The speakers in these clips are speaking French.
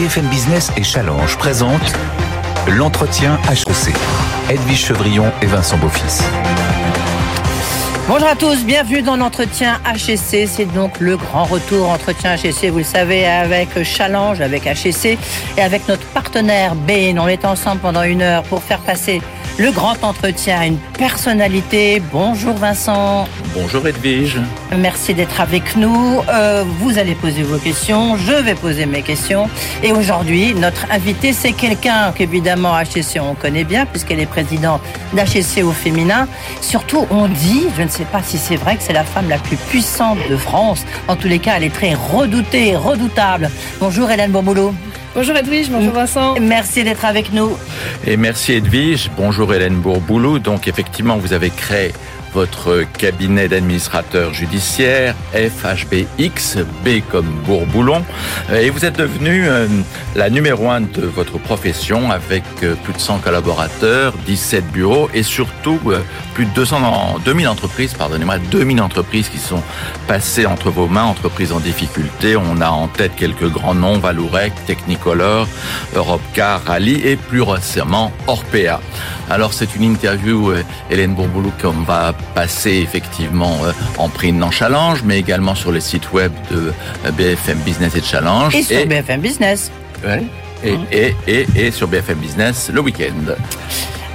BFM Business et Challenge présentent l'entretien HEC. Edwige Chevrillon et Vincent Beaufils. Bonjour à tous, bienvenue dans l'entretien HEC. C'est donc le grand retour entretien HEC, vous le savez, avec Challenge, avec HEC et avec notre partenaire Bain. On est ensemble pendant une heure pour faire passer le grand entretien à une personnalité. Bonjour Vincent. Bonjour Edwige. Merci d'être avec nous. Euh, vous allez poser vos questions, je vais poser mes questions. Et aujourd'hui, notre invité, c'est quelqu'un qu'évidemment HEC on connaît bien, puisqu'elle est présidente d'HEC au féminin. Surtout, on dit, je ne sais pas si c'est vrai, que c'est la femme la plus puissante de France. En tous les cas, elle est très redoutée, redoutable. Bonjour Hélène Bourboulot. Bonjour Edwige, bonjour Vincent. Merci d'être avec nous. Et merci Edwige. Bonjour Hélène Bourboulou. Donc effectivement, vous avez créé votre cabinet d'administrateur judiciaire, FHBX, B comme Bourboulon, et vous êtes devenu euh, la numéro un de votre profession avec euh, plus de 100 collaborateurs, 17 bureaux et surtout euh, plus de 200, 2000 entreprises, pardonnez-moi, 2000 entreprises qui sont passées entre vos mains, entreprises en difficulté. On a en tête quelques grands noms, Valourec, Technicolor, Europcar, Rally et plus récemment Orpea. Alors c'est une interview, Hélène Bourboulou, qu'on va passer effectivement en prix non challenge, mais également sur le site web de BFM Business et Challenge. Et sur BFM Business. Ouais, et, et, et, et, sur BFM Business le week-end.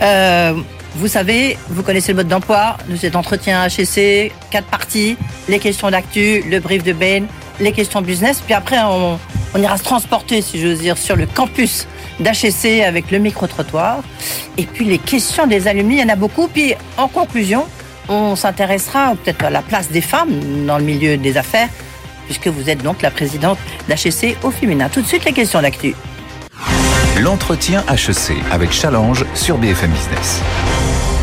Euh, vous savez, vous connaissez le mode d'emploi de cet entretien HEC, quatre parties, les questions d'actu, le brief de Ben, les questions business, puis après on, on ira se transporter, si j'ose dire, sur le campus d'HEC avec le micro-trottoir. Et puis les questions des alumni, il y en a beaucoup. Puis en conclusion, on s'intéressera peut-être à la place des femmes dans le milieu des affaires, puisque vous êtes donc la présidente d'HEC au féminin. Tout de suite, les questions d'actu. L'entretien HEC avec Challenge sur BFM Business.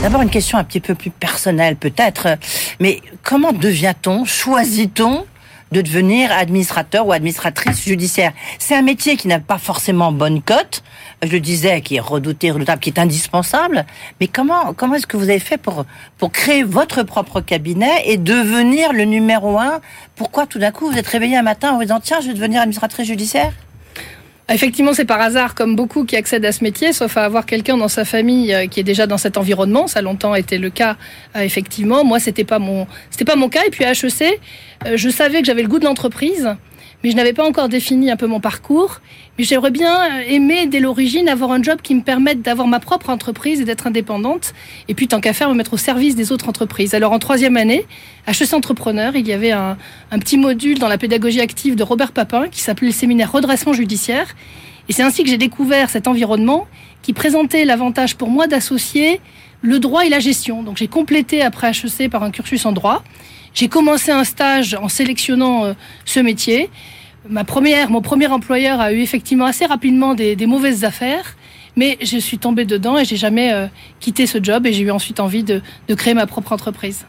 D'abord une question un petit peu plus personnelle peut-être, mais comment devient-on, choisit-on de devenir administrateur ou administratrice judiciaire. C'est un métier qui n'a pas forcément bonne cote, je le disais, qui est redouté, redoutable, qui est indispensable. Mais comment, comment est-ce que vous avez fait pour, pour créer votre propre cabinet et devenir le numéro un? Pourquoi tout d'un coup vous êtes réveillé un matin en vous disant tiens, je vais devenir administratrice judiciaire? Effectivement, c'est par hasard, comme beaucoup qui accèdent à ce métier, sauf à avoir quelqu'un dans sa famille qui est déjà dans cet environnement. Ça a longtemps été le cas, effectivement. Moi, c'était pas mon, c'était pas mon cas. Et puis à HEC, je savais que j'avais le goût de l'entreprise, mais je n'avais pas encore défini un peu mon parcours. Mais j'aimerais bien aimer dès l'origine avoir un job qui me permette d'avoir ma propre entreprise et d'être indépendante. Et puis tant qu'à faire, me mettre au service des autres entreprises. Alors en troisième année, à HEC Entrepreneur, il y avait un, un petit module dans la pédagogie active de Robert Papin qui s'appelait le séminaire redressement judiciaire. Et c'est ainsi que j'ai découvert cet environnement qui présentait l'avantage pour moi d'associer le droit et la gestion. Donc j'ai complété après HEC par un cursus en droit. J'ai commencé un stage en sélectionnant euh, ce métier. Ma première, mon premier employeur a eu effectivement assez rapidement des, des mauvaises affaires, mais je suis tombée dedans et j'ai jamais euh, quitté ce job et j'ai eu ensuite envie de, de créer ma propre entreprise.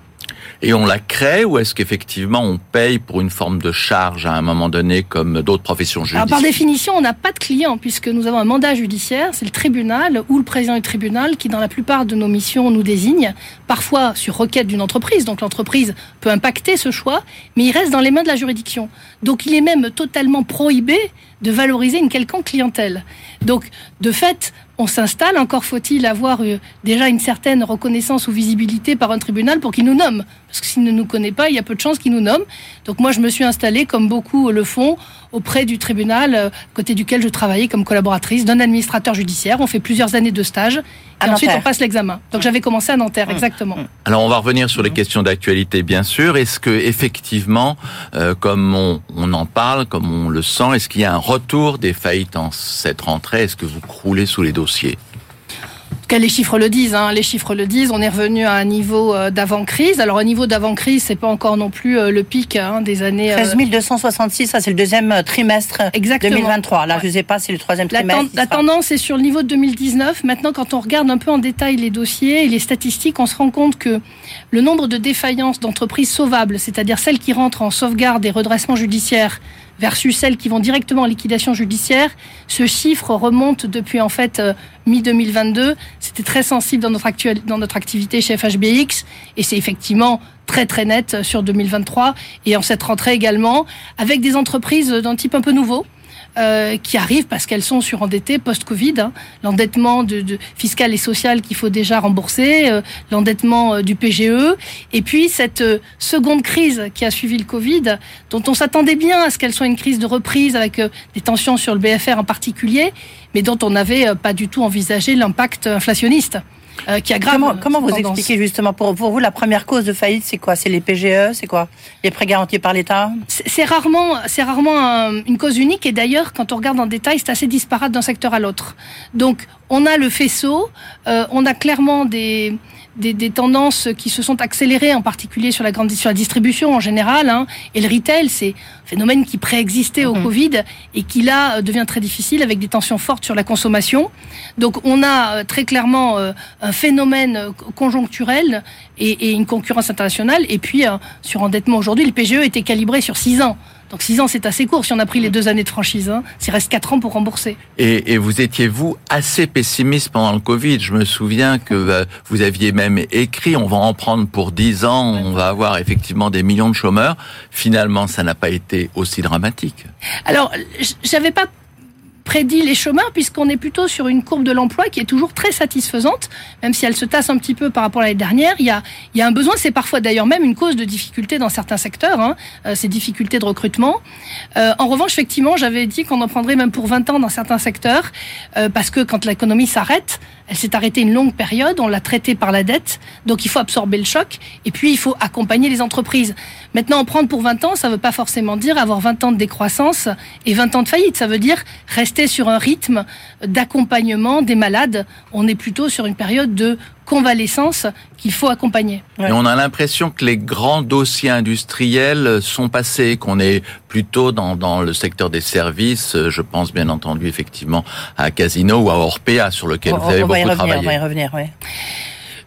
Et on la crée ou est-ce qu'effectivement on paye pour une forme de charge à un moment donné comme d'autres professions judiciaires Alors par définition, on n'a pas de client puisque nous avons un mandat judiciaire, c'est le tribunal ou le président du tribunal qui dans la plupart de nos missions nous désigne, parfois sur requête d'une entreprise, donc l'entreprise peut impacter ce choix, mais il reste dans les mains de la juridiction. Donc il est même totalement prohibé de valoriser une quelconque clientèle. Donc de fait, on s'installe, encore faut-il avoir euh, déjà une certaine reconnaissance ou visibilité par un tribunal pour qu'il nous nomme. Parce que s'il ne nous connaît pas, il y a peu de chances qu'il nous nomme. Donc moi, je me suis installée, comme beaucoup le font, auprès du tribunal, euh, côté duquel je travaillais comme collaboratrice d'un administrateur judiciaire. On fait plusieurs années de stage. Et ensuite, on passe l'examen. Donc j'avais commencé à Nanterre, exactement. Alors on va revenir sur les questions d'actualité, bien sûr. Est-ce que effectivement, euh, comme on, on, en parle, comme on le sent, est-ce qu'il y a un retour des faillites en cette rentrée? Est-ce que vous croulez sous les dossiers? Cas, les chiffres le disent. Hein, les chiffres le disent. On est revenu à un niveau euh, d'avant-crise. Alors, au niveau d'avant-crise, c'est pas encore non plus euh, le pic hein, des années. 13 266, ça c'est le deuxième trimestre Exactement. 2023. Là, je sais pas, c'est le troisième trimestre. La, tendance est sur le niveau de 2019. Maintenant, quand on regarde un peu en détail les dossiers et les statistiques, on se rend compte que le nombre de défaillances d'entreprises sauvables, c'est-à-dire celles qui rentrent en sauvegarde et redressement judiciaire, versus celles qui vont directement en liquidation judiciaire, ce chiffre remonte depuis en fait euh, mi-2022. C'était très sensible dans notre, dans notre activité chez FHBX et c'est effectivement très très net sur 2023 et en cette rentrée également avec des entreprises d'un type un peu nouveau euh, qui arrivent parce qu'elles sont surendettées post-Covid. Hein. L'endettement de, de, fiscal et social qu'il faut déjà rembourser, euh, l'endettement euh, du PGE, et puis cette seconde crise qui a suivi le Covid, dont on s'attendait bien à ce qu'elle soit une crise de reprise avec des tensions sur le BFR en particulier, mais dont on n'avait pas du tout envisagé l'impact inflationniste. Euh, qui aggrave. Comment, comment vous expliquez justement pour, pour vous la première cause de faillite, c'est quoi? C'est les PGE, c'est quoi? Les prêts garantis par l'État? C'est rarement, c'est rarement une cause unique et d'ailleurs, quand on regarde en détail, c'est assez disparate d'un secteur à l'autre. Donc, on a le faisceau, euh, on a clairement des des, des, tendances qui se sont accélérées, en particulier sur la grande sur la distribution en général, hein, et le retail, c'est phénomène qui préexistait au mhm. Covid et qui là devient très difficile avec des tensions fortes sur la consommation. Donc on a euh, très clairement euh, un phénomène euh, conjoncturel et, et une concurrence internationale. Et puis sur endettement aujourd'hui, le PGE était calibré sur 6 ans. Donc 6 ans, c'est assez court si on a pris les deux années de franchise. Hein. S'il reste 4 ans pour rembourser. Et, et vous étiez, vous, assez pessimiste pendant le Covid. Je me souviens que euh, vous aviez même écrit, on va en prendre pour 10 ans, on va avoir effectivement des millions de chômeurs. Finalement, ça n'a pas été aussi dramatique. Alors, j'avais pas prédit les chômeurs puisqu'on est plutôt sur une courbe de l'emploi qui est toujours très satisfaisante, même si elle se tasse un petit peu par rapport à l'année dernière. Il y a, il y a un besoin, c'est parfois d'ailleurs même une cause de difficulté dans certains secteurs, hein, euh, ces difficultés de recrutement. Euh, en revanche, effectivement, j'avais dit qu'on en prendrait même pour 20 ans dans certains secteurs, euh, parce que quand l'économie s'arrête, elle s'est arrêtée une longue période, on l'a traitée par la dette, donc il faut absorber le choc, et puis il faut accompagner les entreprises. Maintenant, en prendre pour 20 ans, ça ne veut pas forcément dire avoir 20 ans de décroissance et 20 ans de faillite, ça veut dire rester sur un rythme d'accompagnement des malades. On est plutôt sur une période de convalescence qu'il faut accompagner. Et on a l'impression que les grands dossiers industriels sont passés, qu'on est plutôt dans, dans le secteur des services. Je pense bien entendu effectivement à Casino ou à Orpea sur lequel vous avez beaucoup travaillé. On va y revenir, oui.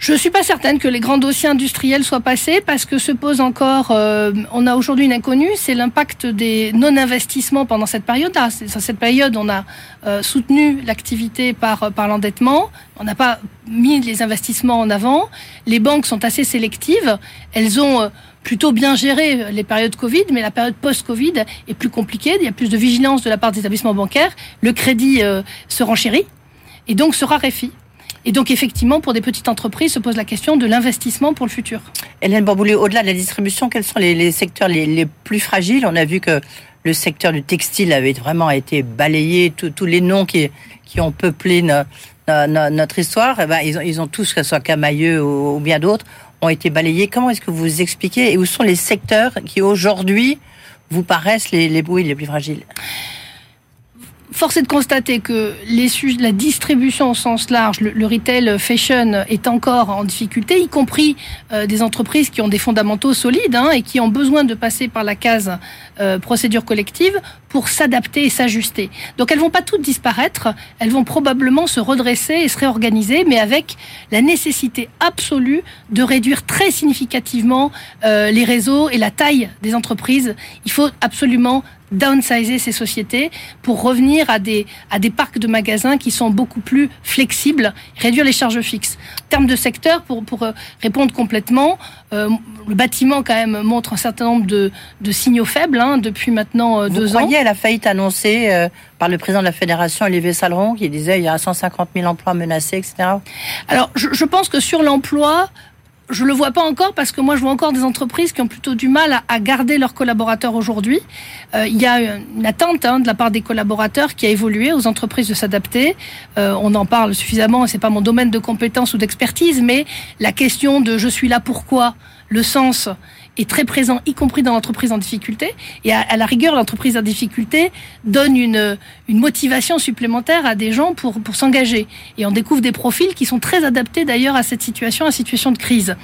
Je ne suis pas certaine que les grands dossiers industriels soient passés parce que se pose encore, euh, on a aujourd'hui une inconnue, c'est l'impact des non-investissements pendant cette période-là. Dans cette période, on a euh, soutenu l'activité par, l'endettement, on n'a pas mis les investissements en avant. Les banques sont assez sélectives, elles ont euh, plutôt bien géré les périodes Covid, mais la période post-Covid est plus compliquée, il y a plus de vigilance de la part des établissements bancaires, le crédit se renchérit et donc se raréfie. Et donc, effectivement, pour des petites entreprises, se pose la question de l'investissement pour le futur. Hélène Bourboulé, au-delà de la distribution, quels sont les, secteurs les, plus fragiles? On a vu que le secteur du textile avait vraiment été balayé, tous les noms qui, qui ont peuplé notre histoire, eh ben, ils, ont, ils ont tous, que ce soit Camailleux ou, bien d'autres, ont été balayés. Comment est-ce que vous expliquez? Et où sont les secteurs qui aujourd'hui vous paraissent les, les les plus fragiles? Force est de constater que la distribution au sens large, le, retail fashion est encore en difficulté, y compris euh, des entreprises qui ont des fondamentaux solides hein, et qui ont besoin de passer par la case euh, procédure collective pour s'adapter et s'ajuster. Donc elles vont pas toutes disparaître, elles vont probablement se redresser et se réorganiser, mais avec la nécessité absolue de réduire très significativement euh, les réseaux et la taille des entreprises. Il faut absolument downsizer ces sociétés pour revenir à des, à des parcs de magasins qui sont beaucoup plus flexibles, réduire les charges fixes. En termes de secteur, pour, pour euh, répondre complètement, euh, le bâtiment quand même montre un certain nombre de, de signaux faibles hein, depuis maintenant euh, deux ans. Vous croyez à la faillite annoncée par le président de la fédération, Olivier Saleron, qui disait il y a 150 000 emplois menacés, etc. Alors, je, je pense que sur l'emploi, je le vois pas encore parce que moi je vois encore des entreprises qui ont plutôt du mal à, garder leurs collaborateurs aujourd'hui. Euh, il y a une attente hein, de la part des collaborateurs qui a évolué aux entreprises de s'adapter. Euh, on en parle suffisamment, c'est pas mon domaine de compétence ou d'expertise, mais la question de je suis là pourquoi, le sens est très présent, y compris dans l'entreprise en difficulté. Et à, la rigueur, l'entreprise en difficulté donne une, une motivation supplémentaire à des gens pour, pour s'engager. Et on découvre des profils qui sont très adaptés d'ailleurs à cette situation, à situation de crise.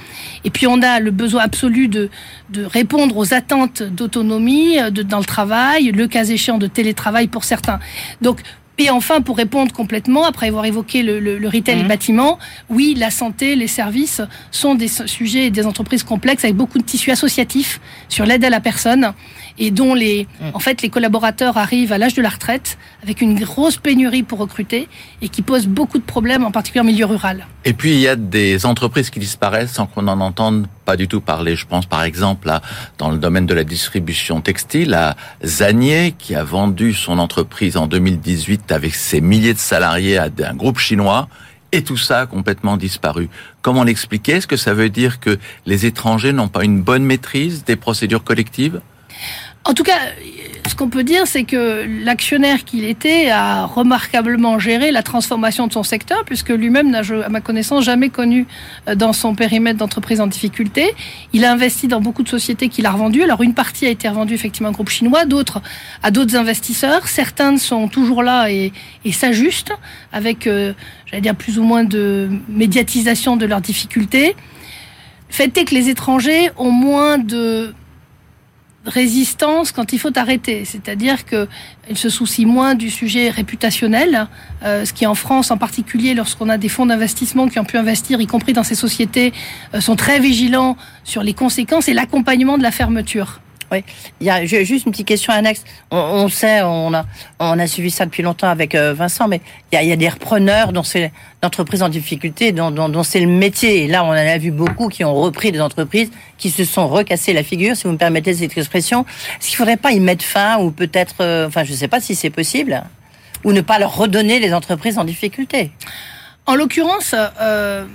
Et puis on a le besoin absolu de, de répondre aux attentes d'autonomie dans le travail, le cas échéant de télétravail pour certains. Donc et enfin, pour répondre complètement, après avoir évoqué le, le, le retail et le mmh. bâtiment, oui, la santé, les services sont des sujets et des entreprises complexes avec beaucoup de tissus associatifs sur l'aide à la personne et dont les, mmh. en fait, les collaborateurs arrivent à l'âge de la retraite avec une grosse pénurie pour recruter et qui pose beaucoup de problèmes, en particulier en milieu rural. Et puis, il y a des entreprises qui disparaissent sans qu'on en entende pas du tout parler. Je pense par exemple à, dans le domaine de la distribution textile à Zanier qui a vendu son entreprise en 2018 avec ses milliers de salariés à un groupe chinois et tout ça a complètement disparu. Comment l'expliquer? Est-ce que ça veut dire que les étrangers n'ont pas une bonne maîtrise des procédures collectives? En tout cas, ce qu'on peut dire, c'est que l'actionnaire qu'il était a remarquablement géré la transformation de son secteur, puisque lui-même n'a, à ma connaissance, jamais connu euh, dans son périmètre d'entreprise en difficulté. Il a investi dans beaucoup de sociétés qu'il a revendues. Alors une partie a été revendue effectivement au groupe chinois, d'autres à d'autres investisseurs. Certains sont toujours là et, s'ajustent avec, euh, j'allais dire, plus ou moins de médiatisation de leurs difficultés. Fait est que les étrangers ont moins de résistance quand il faut arrêter. C'est-à-dire qu'elle se soucie moins du sujet réputationnel, euh, ce qui en France en particulier, lorsqu'on a des fonds d'investissement qui ont pu investir, y compris dans ces sociétés, euh, sont très vigilants sur les conséquences et l'accompagnement de la fermeture. Oui, il y a juste une petite question annexe. On, sait, on a, suivi ça depuis longtemps avec euh, Vincent, mais il y a, des repreneurs dont c'est l'entreprise en difficulté, dont, c'est le métier. Et là, on en a vu beaucoup qui ont repris des entreprises qui se sont recassées la figure, si vous me permettez cette expression. Est-ce qu'il faudrait pas y mettre fin ou peut-être, euh, enfin, je ne sais pas si c'est possible, ou ne pas leur redonner les entreprises en difficulté? En l'occurrence, euh,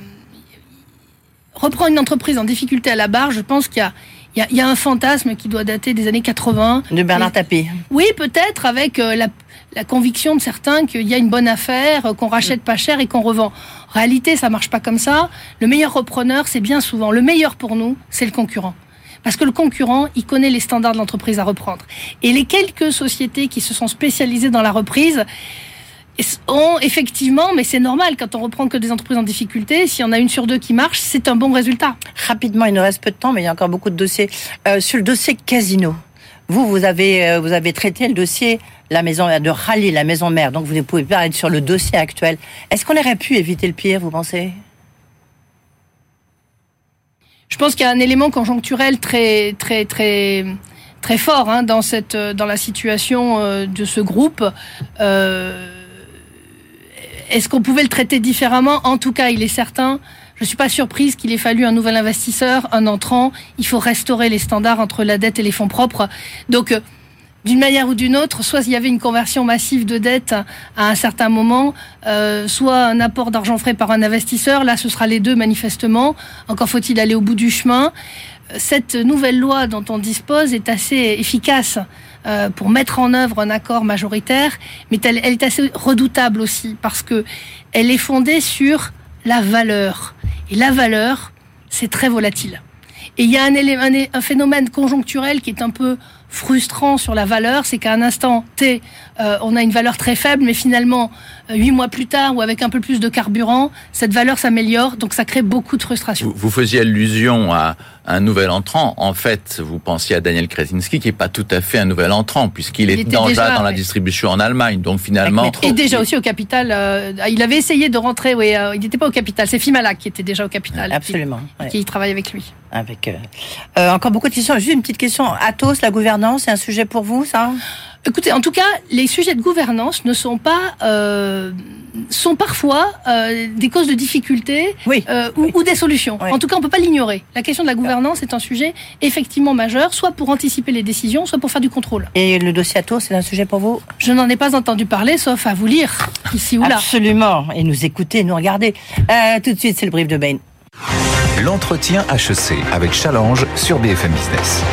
reprendre une entreprise en difficulté à la barre, je pense qu'il y a il y, a un fantasme qui doit dater des années 80. De Bernard Tapie. Oui, peut-être avec euh, la, conviction de certains qu'il y a une bonne affaire, euh, qu'on rachète pas cher et qu'on revend. En réalité, ça marche pas comme ça. Le meilleur repreneur, c'est bien souvent le meilleur pour nous, c'est le concurrent. Parce que le concurrent, il connaît les standards de l'entreprise à reprendre. Et les quelques sociétés qui se sont spécialisées dans la reprise, ont effectivement, mais c'est normal quand on reprend que des entreprises en difficulté, s'il y en a une sur deux qui marche, c'est un bon résultat. Rapidement, il nous reste peu de temps, mais il y a encore beaucoup de dossiers. Euh, sur le dossier casino, vous, vous avez, euh, vous avez traité le dossier la maison de rallye, la maison mère, donc vous ne pouvez pas être sur le dossier actuel. Est-ce qu'on aurait pu éviter le pire, vous pensez? Je pense qu'il y a un élément conjoncturel très, très, très, très fort hein, dans cette, dans la situation euh, de ce groupe. Euh, est-ce qu'on pouvait le traiter différemment? En tout cas, il est certain. Je ne suis pas surprise qu'il ait fallu un nouvel investisseur, un entrant. Il faut restaurer les standards entre la dette et les fonds propres. Donc, euh, d'une manière ou d'une autre, soit il y avait une conversion massive de dette à un certain moment, euh, soit un apport d'argent frais par un investisseur. Là, ce sera les deux manifestement. Encore faut-il aller au bout du chemin. Cette nouvelle loi dont on dispose est assez efficace. Euh, pour mettre en œuvre un accord majoritaire, mais elle, est assez redoutable aussi parce que elle est fondée sur la valeur. Et la valeur, c'est très volatile. Et il y a un, un, phénomène conjoncturel qui est un peu frustrant sur la valeur, c'est qu'à un instant T, euh, on a une valeur très faible, mais finalement, huit mois plus tard ou avec un peu plus de carburant, cette valeur s'améliore, donc ça crée beaucoup de frustration. Vous, faisiez allusion à un nouvel entrant. En fait, vous pensiez à Daniel Krasinski, qui est pas tout à fait un nouvel entrant, puisqu'il est déjà, dans la distribution en Allemagne. Donc finalement... Et déjà aussi au capital. Euh, il avait essayé de rentrer, oui, il n'était pas au capital, c'est Fimala qui était déjà au capital. Absolument. Qui, travaille avec lui. Avec, encore beaucoup de questions. Juste une petite question. Athos, la gouvernance, c'est un sujet pour vous, ça? Écoutez, en tout cas, les sujets de gouvernance ne sont pas euh, sont parfois euh, des causes de difficultés euh, ou, des solutions. En tout cas, on peut pas l'ignorer. La question de la gouvernance est un sujet effectivement majeur, soit pour anticiper les décisions, soit pour faire du contrôle. Et le dossier Atos, c'est un sujet pour vous? Je n'en ai pas entendu parler, sauf à vous lire ici ou là. Absolument, et nous écouter, nous regarder. tout de suite, c'est le brief de Bain. L'entretien HEC avec Challenge sur BFM Business.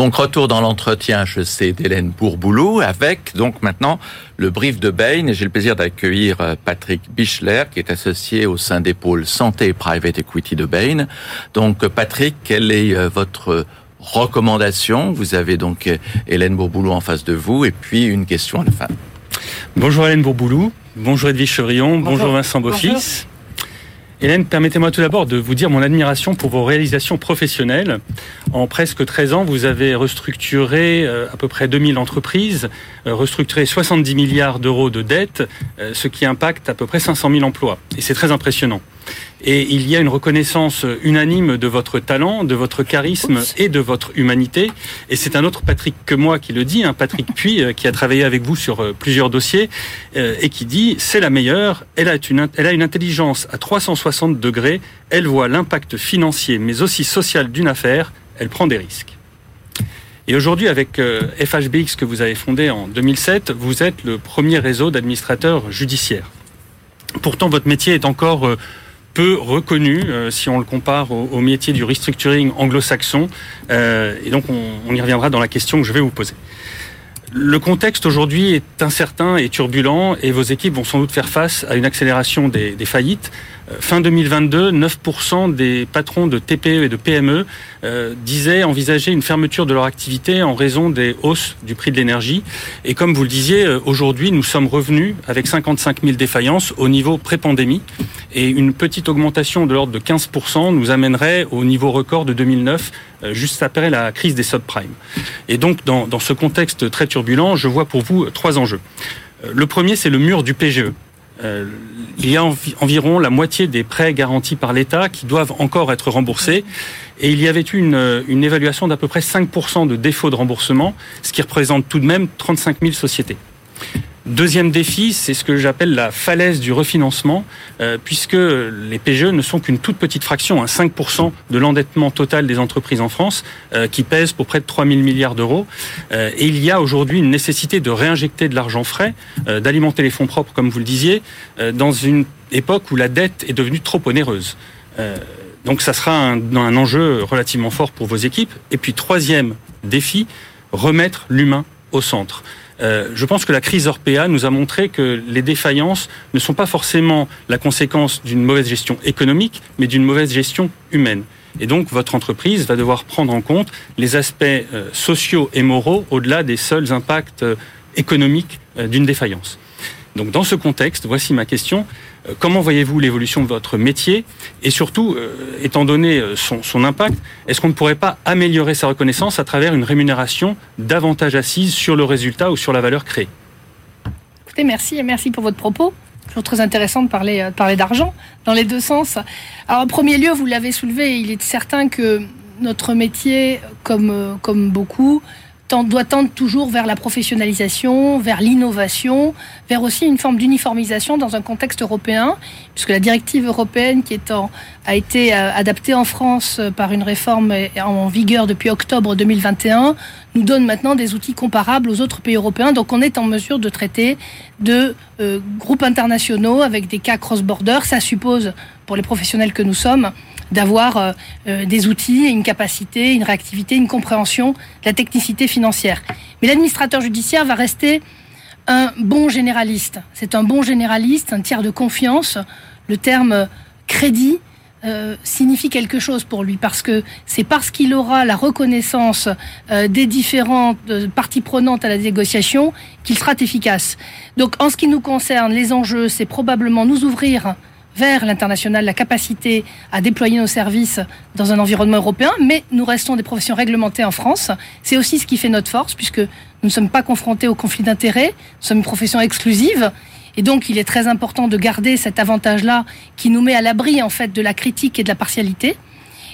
Donc retour dans l'entretien HEC d'Hélène Bourboulou avec donc maintenant le brief de Bain. Et j'ai le plaisir d'accueillir euh, Patrick Bichler qui est associé au sein des pôles santé et private equity de Bain. Donc Patrick, quelle est euh, votre recommandation? Vous avez donc euh, Hélène Bourboulou en face de vous. Et puis une question à la fin. Bonjour Hélène Bourboulou, bonjour Edwige Chevrillon, bonjour, Vincent Beaufils. Hélène, permettez-moi tout d'abord de vous dire mon admiration pour vos réalisations professionnelles. En presque 13 ans, vous avez restructuré euh, à peu près 2000 entreprises, euh, restructuré 70 milliards d'euros de dettes, euh, ce qui impacte à peu près 500 000 emplois. Et c'est très impressionnant. Et il y a une reconnaissance unanime de votre talent, de votre charisme et de votre humanité. Et c'est un autre Patrick que moi qui le dit, un Patrick Puy, qui a travaillé avec vous sur plusieurs dossiers, et qui dit c'est la meilleure. Elle a une, elle a une intelligence à 360 degrés. Elle voit l'impact financier, mais aussi social d'une affaire. Elle prend des risques. Et aujourd'hui, avec FHBX que vous avez fondé en 2007, vous êtes le premier réseau d'administrateurs judiciaires. Pourtant, votre métier est encore peu reconnu euh, si on le compare au, au métier du restructuring anglo-saxon. Euh, et donc, on, on, y reviendra dans la question que je vais vous poser. Le contexte aujourd'hui est incertain et turbulent et vos équipes vont sans doute faire face à une accélération des, des faillites. Euh, fin 2022, 9% des patrons de TPE et de PME euh, disaient envisager une fermeture de leur activité en raison des hausses du prix de l'énergie. Et comme vous le disiez, euh, aujourd'hui, nous sommes revenus avec 55 000 défaillances au niveau pré-pandémie. Et une petite augmentation de l'ordre de 15% nous amènerait au niveau record de 2009, euh, juste après la crise des subprimes. Et donc, dans, dans ce contexte très turbulent, je vois pour vous trois enjeux. Le premier, c'est le mur du PGE. Euh, il y a envi environ la moitié des prêts garantis par l'État qui doivent encore être remboursés. Et il y avait eu une, évaluation d'à peu près 5% de défaut de remboursement, ce qui représente tout de même 35 000 sociétés. Deuxième défi, c'est ce que j'appelle la falaise du refinancement, euh, puisque les PGE ne sont qu'une toute petite fraction, hein, 5% de l'endettement total des entreprises en France, euh, qui pèse pour près de 3 000 milliards d'euros. Euh, et il y a aujourd'hui une nécessité de réinjecter de l'argent frais, d'alimenter les fonds propres, comme vous le disiez, dans une époque où la dette est devenue trop onéreuse. Donc ça sera un enjeu relativement fort pour vos équipes. Et puis troisième défi, remettre l'humain au centre. Euh, je pense que la crise Orpea nous a montré que les défaillances ne sont pas forcément la conséquence d'une mauvaise gestion économique, mais d'une mauvaise gestion humaine. Et donc, votre entreprise va devoir prendre en compte les aspects euh, sociaux et moraux au-delà des seuls impacts euh, économiques d'une défaillance. Donc, dans ce contexte, voici ma question. Comment voyez-vous l'évolution de votre métier Et surtout, étant donné son, son impact, est-ce qu'on ne pourrait pas améliorer sa reconnaissance à travers une rémunération davantage assise sur le résultat ou sur la valeur créée? Écoutez, merci merci pour votre propos. Toujours très intéressant de parler, d'argent dans les deux sens. Alors, en premier lieu, vous l'avez soulevé, il est certain que notre métier, comme beaucoup, doit tendre toujours vers la professionnalisation, vers l'innovation, vers aussi une forme d'uniformisation dans un contexte européen, puisque la directive européenne qui est a été adaptée en France par une réforme en vigueur depuis octobre 2021 nous donne maintenant des outils comparables aux autres pays européens. Donc on est en mesure de traiter de euh, groupes internationaux avec des cas cross-border. Ça suppose, pour les professionnels que nous sommes, d'avoir euh, des outils, une capacité, une réactivité, une compréhension de la technicité financière. Mais l'administrateur judiciaire va rester un bon généraliste. C'est un bon généraliste, un tiers de confiance. Le terme crédit euh, signifie quelque chose pour lui parce que c'est parce qu'il aura la reconnaissance euh, des différentes euh, parties prenantes à la négociation qu'il sera efficace. Donc en ce qui nous concerne, les enjeux, c'est probablement nous ouvrir vers l'international la capacité à déployer nos services dans un environnement européen, mais nous restons des professions réglementées en France. C'est aussi ce qui fait notre force, puisque nous ne sommes pas confrontés au conflit d'intérêts, nous sommes une profession exclusive, et donc il est très important de garder cet avantage-là qui nous met à l'abri en fait de la critique et de la partialité.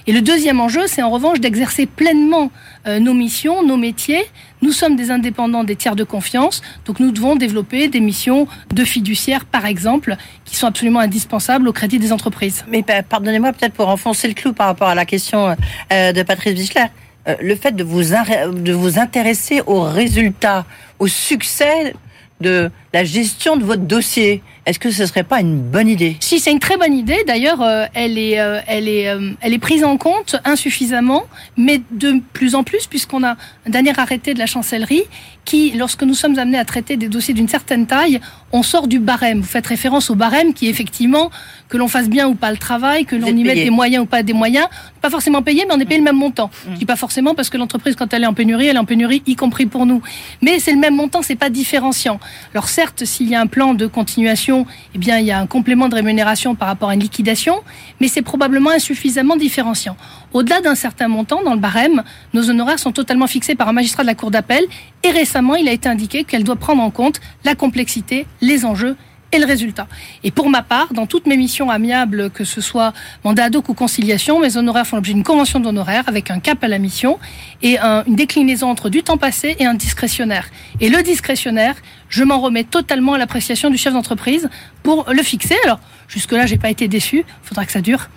Et le deuxième enjeu, c'est en revanche d'exercer pleinement euh, nos missions, nos métiers. Nous sommes des indépendants des tiers de confiance, donc nous devons développer des missions de fiduciaires, par exemple, qui sont absolument indispensables au crédit des entreprises. Mais pardonnez-moi peut-être pour enfoncer le clou par rapport à la question euh, de Patrice Bichler. Euh, le fait de vous, de vous intéresser aux résultats, au succès de la gestion de votre dossier Est-ce que ce serait pas une bonne idée? Si, c'est une très bonne idée. D'ailleurs, euh, elle est, euh, elle est, euh, elle est prise en compte insuffisamment, mais de plus en plus, puisqu'on a un dernier arrêté de la chancellerie qui, lorsque nous sommes amenés à traiter des dossiers d'une certaine taille, on sort du barème. Vous faites référence au barème qui, effectivement, que l'on fasse bien ou pas le travail, que l'on y mette des moyens ou pas des moyens, pas forcément payé, mais on est payé le même montant. Mm. Je dis pas forcément parce que l'entreprise, quand elle est en pénurie, elle est en pénurie, y compris pour nous. Mais c'est le même montant, c'est pas différenciant. Alors certes, s'il y a un plan de continuation, eh bien, il y a un complément de rémunération par rapport à une liquidation, mais c'est probablement insuffisamment différenciant. Au-delà d'un certain montant, dans le barème, nos honoraires sont totalement fixés par un magistrat de la Cour d'appel et récemment, il a été indiqué qu'elle doit prendre en compte la complexité, les enjeux et le résultat. Et pour ma part, dans toutes mes missions amiables, que ce soit mandat ad hoc ou conciliation, mes honoraires font l'objet d'une convention d'honoraires avec un cap à la mission et une déclinaison entre du temps passé et un discrétionnaire. Et le discrétionnaire, je m'en remets totalement à l'appréciation du chef d'entreprise pour le fixer. Alors, jusque-là, j'ai pas été déçu. Faudra que ça dure.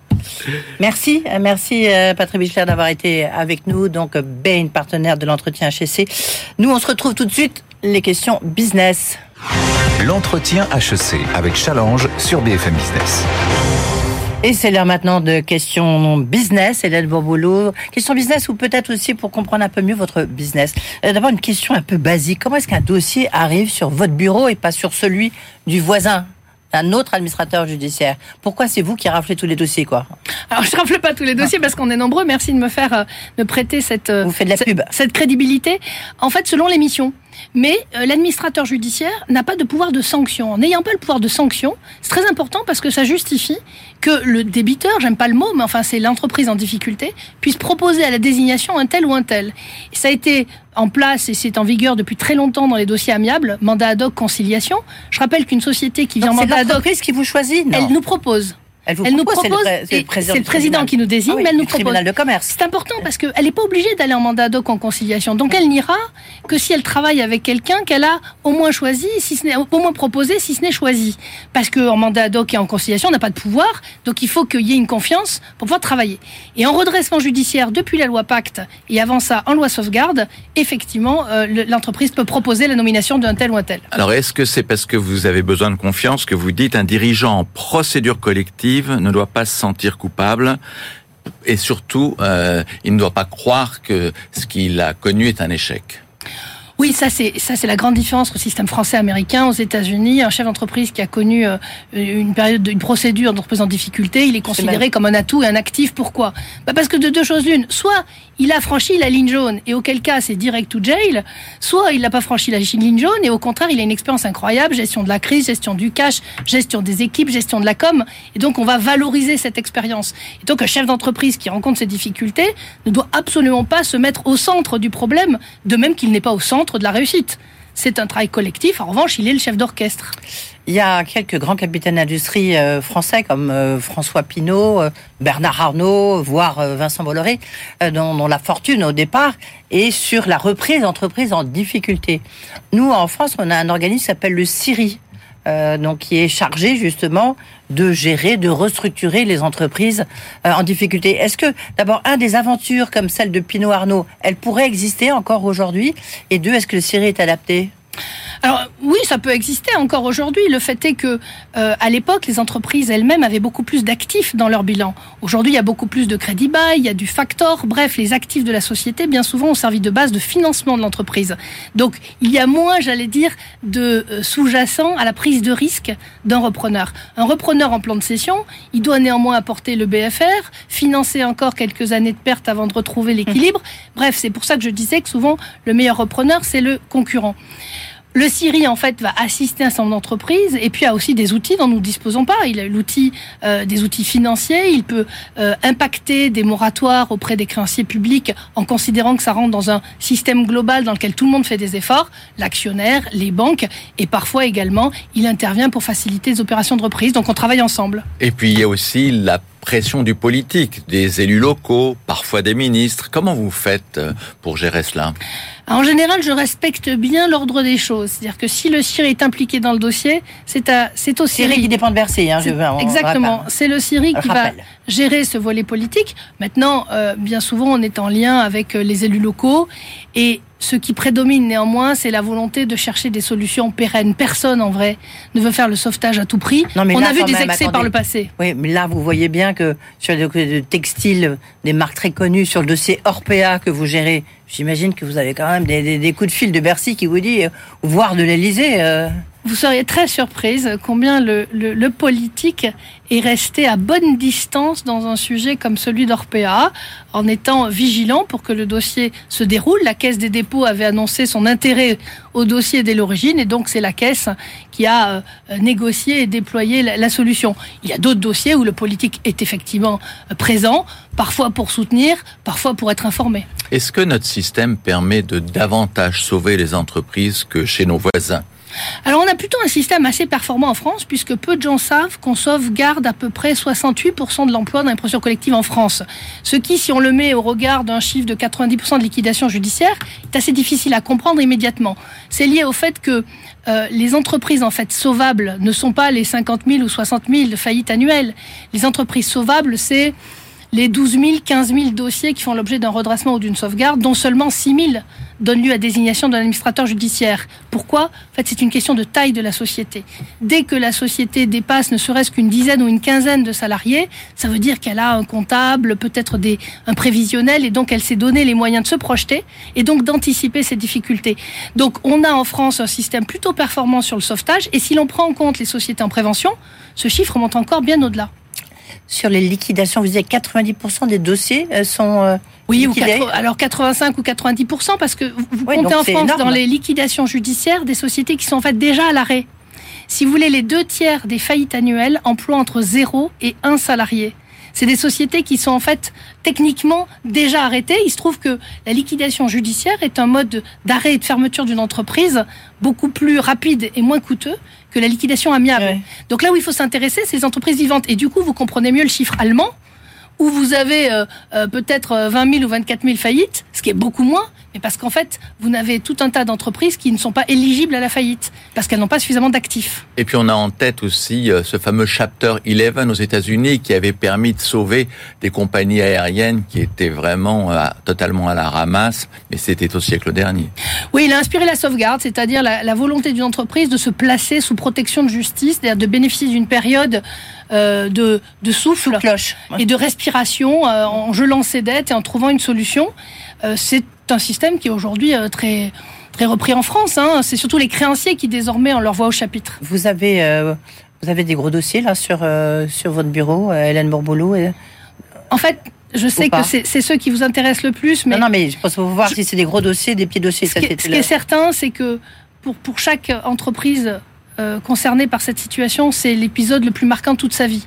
merci, merci euh, Patrick Bichler d'avoir été avec nous. Donc, Bain, partenaire de l'entretien HEC. Nous, on se retrouve tout de suite. Les questions business. L'entretien HEC avec Challenge sur BFM Business. Et c'est l'heure maintenant de questions business, Hélène Bourboulou. Question business ou peut-être aussi pour comprendre un peu mieux votre business. Euh, d'abord, une question un peu basique. Comment est-ce qu'un dossier arrive sur votre bureau et pas sur celui du voisin? Un autre administrateur judiciaire. Pourquoi c'est vous qui raflez tous les dossiers, quoi Alors, je rafle pas tous les dossiers parce qu'on est nombreux. Merci de me faire, euh, me prêter cette, vous faites de la pub. cette crédibilité. En fait, selon les missions. Mais euh, l'administrateur judiciaire n'a pas de pouvoir de sanction. En n'ayant pas le pouvoir de sanction, c'est très important parce que ça justifie que le débiteur, j'aime pas le mot, mais enfin c'est l'entreprise en difficulté, puisse proposer à la désignation un tel ou un tel. ça a été en place et c'est en vigueur depuis très longtemps dans les dossiers amiables, mandat ad hoc, conciliation. Je rappelle qu'une société qui vient en mandat ad hoc, qui vous choisit, elle nous propose elle, nous propose, c'est le, président, qui nous désigne, ah mais elle nous propose. de commerce. C'est important parce qu'elle n'est pas obligée d'aller en mandat hoc en conciliation. Donc elle n'ira que si elle travaille avec quelqu'un qu'elle a au moins choisi, si ce n'est au moins proposé, si ce n'est choisi. Parce qu'en mandat hoc et en conciliation, on n'a pas de pouvoir, donc il faut qu'il y ait une confiance pour pouvoir travailler. Et en redressement judiciaire, depuis la loi Pacte et avant ça en loi sauvegarde, effectivement, euh, l'entreprise peut proposer la nomination d'un tel ou un tel. Alors est-ce que c'est parce que vous avez besoin de confiance que vous dites un dirigeant en procédure collective ne doit pas se sentir coupable et surtout, euh, il ne doit pas croire que ce qu'il a connu est un échec. Oui, ça c'est ça c'est la grande différence au système français américain. Aux États-Unis, un chef d'entreprise qui a connu euh, une période, d'une procédure d'entreprise en difficulté, il est considéré comme un atout et un actif. Pourquoi? Bah Parce que de deux choses l'une, soit il a franchi la ligne jaune et auquel cas c'est direct to jail, soit il n'a pas franchi la ligne jaune et au contraire il a une expérience incroyable, gestion de la crise, gestion du cash, gestion des équipes, gestion de la com, et donc on va valoriser cette expérience. Et donc un chef d'entreprise qui rencontre ces difficultés ne doit absolument pas se mettre au centre du problème, de même qu'il n'est pas au centre de la réussite. C'est un travail collectif. En revanche, il est le chef d'orchestre. Il y a quelques grands capitaines d'industrie euh, français comme euh, François Pinault, euh, Bernard Arnault, voire Vincent Bolloré, dont, la fortune au départ est sur la reprise d'entreprises en difficulté. Nous, en France, on a un organisme qui s'appelle le CIRI, euh, donc qui est chargé justement de gérer, de restructurer les entreprises en difficulté. Est-ce que d'abord un des aventures comme celle de Pinot Arnaud, elle pourrait exister encore aujourd'hui? Et deux, est-ce que le Syrie est adapté? Alors oui, ça peut exister encore aujourd'hui. Le fait est que euh, à l'époque, les entreprises elles-mêmes avaient beaucoup plus d'actifs dans leur bilan. Aujourd'hui, il y a beaucoup plus de crédit bail, il y a du factor. Bref, les actifs de la société, bien souvent, ont servi de base de financement de l'entreprise. Donc, il y a moins, j'allais dire, de euh, sous-jacent à la prise de risque d'un repreneur. Un repreneur en plan de cession, il doit néanmoins apporter le BFR, financer encore quelques années de perte avant de retrouver l'équilibre. Bref, c'est pour ça que je disais que souvent, le meilleur repreneur, c'est le concurrent. Le Siri, en fait, va assister certain nombre d'entreprises et puis a aussi des outils dont nous ne disposons pas. Il a l'outil euh, des outils financiers. Il peut euh, impacter des moratoires auprès des créanciers publics en considérant que ça rentre dans un système global dans lequel tout le monde fait des efforts, l'actionnaire, les banques et parfois également, il intervient pour faciliter les opérations de reprise. Donc on travaille ensemble. Et puis il y a aussi la pression du politique, des élus locaux, parfois des ministres. Comment vous faites euh, pour gérer cela? En général, je respecte bien l'ordre des choses. C'est-à-dire que si le CIRI est impliqué dans le dossier, c'est à, c'est au CIRI. qui dépend de Bercy, hein, je veux, Exactement. C'est le CIRI qui va gérer ce volet politique. Maintenant, euh, bien souvent, on est en lien avec euh, les élus locaux et ce qui prédomine néanmoins, c'est la volonté de chercher des solutions pérennes. Personne, en vrai, ne veut faire le sauvetage à tout prix. Non, mais On a vu des excès par le passé. Oui, mais là, vous voyez bien que sur le textile, des marques très connues, sur le dossier Orpea que vous gérez, j'imagine que vous avez quand même des, coups de fil de Bercy qui vous dit, euh, voire de l'Elysée. Euh. Vous seriez très surprise combien le, le, politique est resté à bonne distance dans un sujet comme celui d'Orpea, en étant vigilant pour que le dossier se déroule. La Caisse des dépôts avait annoncé son intérêt au dossier dès l'origine, et donc c'est la Caisse qui a euh, négocié et déployé la, solution. Il y a d'autres dossiers où le politique est effectivement euh, présent, parfois pour soutenir, parfois pour être informé. Est-ce que notre système permet de davantage sauver les entreprises que chez nos voisins? Alors on a plutôt un système assez performant en France puisque peu de gens savent qu'on sauvegarde à peu près 68% de l'emploi dans l'impression collective en France. Ce qui, si on le met au regard d'un chiffre de 90% de liquidation judiciaire, est assez difficile à comprendre immédiatement. C'est lié au fait que euh, les entreprises en sauvables ne sont pas les 50 000 ou 60 000 faillites annuelles. Les entreprises sauvables, c'est les 12 000, 15 000 dossiers qui font l'objet d'un redressement ou d'une sauvegarde, dont seulement 6 000 donnent lieu à désignation d'un administrateur judiciaire. Pourquoi? En fait, c'est une question de taille de la société. Dès que la société dépasse ne serait-ce qu'une dizaine ou une quinzaine de salariés, ça veut dire qu'elle a un comptable, peut-être des, un prévisionnel, et donc elle s'est donné les moyens de se projeter et donc d'anticiper ces difficultés. Donc on a en France un système plutôt performant sur le sauvetage, et si l'on prend en compte les sociétés en prévention, ce chiffre monte encore bien au-delà sur les liquidations, vous disiez 90% des dossiers euh, sont euh, oui, ou alors 85 ou 90%, parce que vous comptez en France dans les liquidations judiciaires des sociétés qui sont en fait déjà à l'arrêt. Si vous voulez, les deux tiers des faillites annuelles emploient entre 0 et 1 salarié. C'est des sociétés qui sont en fait techniquement déjà arrêtées. Il se trouve que la liquidation judiciaire est un mode d'arrêt et de fermeture d'une entreprise beaucoup plus rapide et moins coûteux que la liquidation amiable. Donc là où il faut s'intéresser, c'est les entreprises vivantes. Et du coup, vous comprenez mieux le chiffre allemand où vous avez euh, euh, peut-être 20 euh, 000 ou 24 000 faillites, ce qui est beaucoup moins, mais parce qu'en fait, vous avez tout un tas d'entreprises qui ne sont pas éligibles à la faillite, parce qu'elles n'ont pas suffisamment d'actifs. Et puis on a en tête aussi ce fameux Chapter 11 aux États-Unis qui avait permis de sauver des compagnies aériennes qui étaient vraiment totalement à la ramasse, mais c'était au siècle dernier. Oui, il a inspiré la sauvegarde, c'est-à-dire la, la volonté d'une entreprise de se placer sous protection de justice, c'est-à-dire de bénéficier d'une période euh, de, de, souffle et de respiration euh, en gelant ses dettes et en trouvant une solution. Euh, c'est un système qui est aujourd'hui très très repris en France. Hein. C'est surtout les créanciers qui désormais ont leur voix au chapitre. Vous avez vous avez des gros dossiers là sur sur votre bureau, Hélène Bourboulou. Et... En fait, je sais que c'est ceux qui vous intéressent le plus, mais non, non mais je pense faut voir si c'est des gros dossiers, des petits dossiers. Ce, qui, est, ce qui est certain, c'est que pour pour chaque entreprise euh, concernée par cette situation, c'est l'épisode le plus marquant de toute sa vie.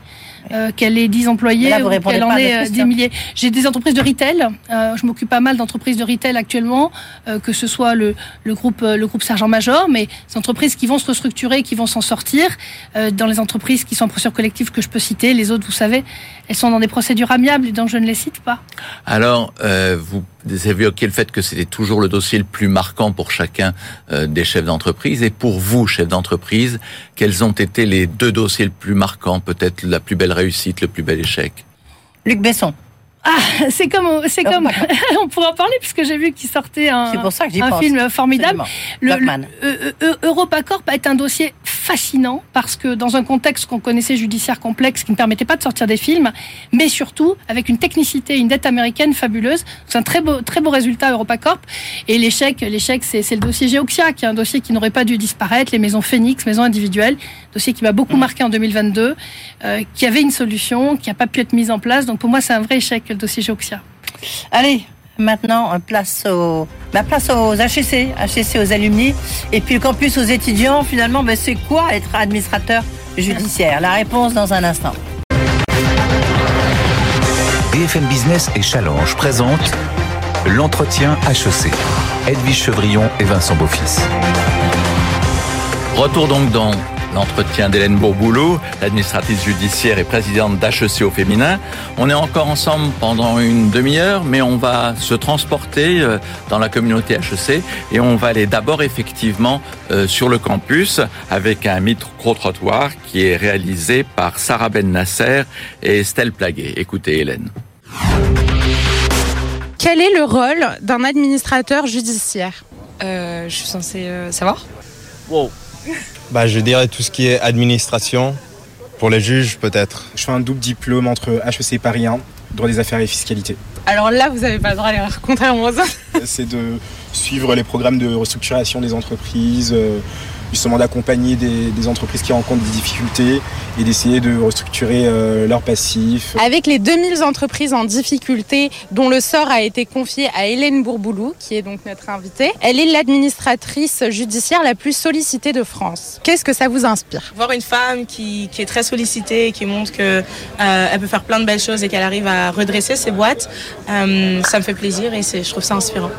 Euh, qu'elle ait 10 employés ou qu'elle en ait 10 euh, milliers. J'ai des entreprises de retail. Euh, je m'occupe pas mal d'entreprises de retail actuellement, euh, que ce soit le, le groupe le groupe Sergent Major, mais ces entreprises qui vont se restructurer, qui vont s'en sortir. dans les entreprises qui sont en procédure collective que je peux citer, les autres, vous savez, elles sont dans des procédures amiables, et donc je ne les cite pas. Alors, vous avez évoqué le fait que c'était toujours le dossier le plus marquant pour chacun des chefs d'entreprise. Et pour vous, chefs d'entreprise, quels ont été les deux dossiers les plus marquants, peut-être la plus belle réussite, le plus bel échec Luc Besson. Ah, c'est comme, c'est comme, on pourrait en parler puisque j'ai vu qu'il sortait un, un film formidable. Le, le euh, euh, EuropaCorp a été un dossier fascinant parce que dans un contexte qu'on connaissait judiciaire complexe qui ne permettait pas de sortir des films, mais surtout avec une technicité, une dette américaine fabuleuse. C'est un très beau, très beau résultat EuropaCorp. Et l'échec, l'échec, c'est, le dossier Geoxia, qui est un dossier qui n'aurait pas dû disparaître, les maisons Phoenix, maisons individuelles, dossier qui m'a beaucoup marqué en 2022, euh, qui avait une solution, qui n'a pas pu être mise en place. Donc pour moi, c'est un vrai échec le dossier Geoxia. Allez, maintenant place aux, bah, place aux HEC, HEC aux alumni, et puis le campus aux étudiants. Finalement, bah, c'est quoi être administrateur judiciaire? La réponse dans un instant. BFM Business et Challenge présente l'entretien HEC. Edwige Chevrillon et Vincent Beaufils. Retour donc dans l'entretien d'Hélène Bourboulot, l'administratrice judiciaire et présidente d'HEC au féminin. On est encore ensemble pendant une demi-heure, mais on va se transporter euh, dans la communauté HEC et on va aller d'abord effectivement euh, sur le campus avec un micro-trottoir qui est réalisé par Sarah Ben Nasser et Estelle Plaguet. Écoutez Hélène. Quel est le rôle d'un administrateur judiciaire? Euh, Je suis censée savoir? Wow. Bah, je dirais tout ce qui est administration. Pour les juges, peut-être. Je fais un double diplôme entre HEC Paris 1, droit des affaires et fiscalité. Alors là, vous n'avez pas le droit à l'erreur, contrairement aux autres. C'est de suivre les programmes de restructuration des entreprises, euh, justement d'accompagner des, entreprises qui rencontrent des difficultés et d'essayer de restructurer euh, leurs passifs. Avec les 2000 entreprises en difficulté dont le sort a été confié à Hélène Bourboulou, qui est donc notre invitée, elle est l'administratrice judiciaire la plus sollicitée de France. Qu'est-ce que ça vous inspire? Voir une femme qui, est très sollicitée, qui montre qu'elle euh, peut faire plein de belles choses et qu'elle arrive à redresser ses boîtes, euh, ça me fait plaisir et je trouve ça inspirant.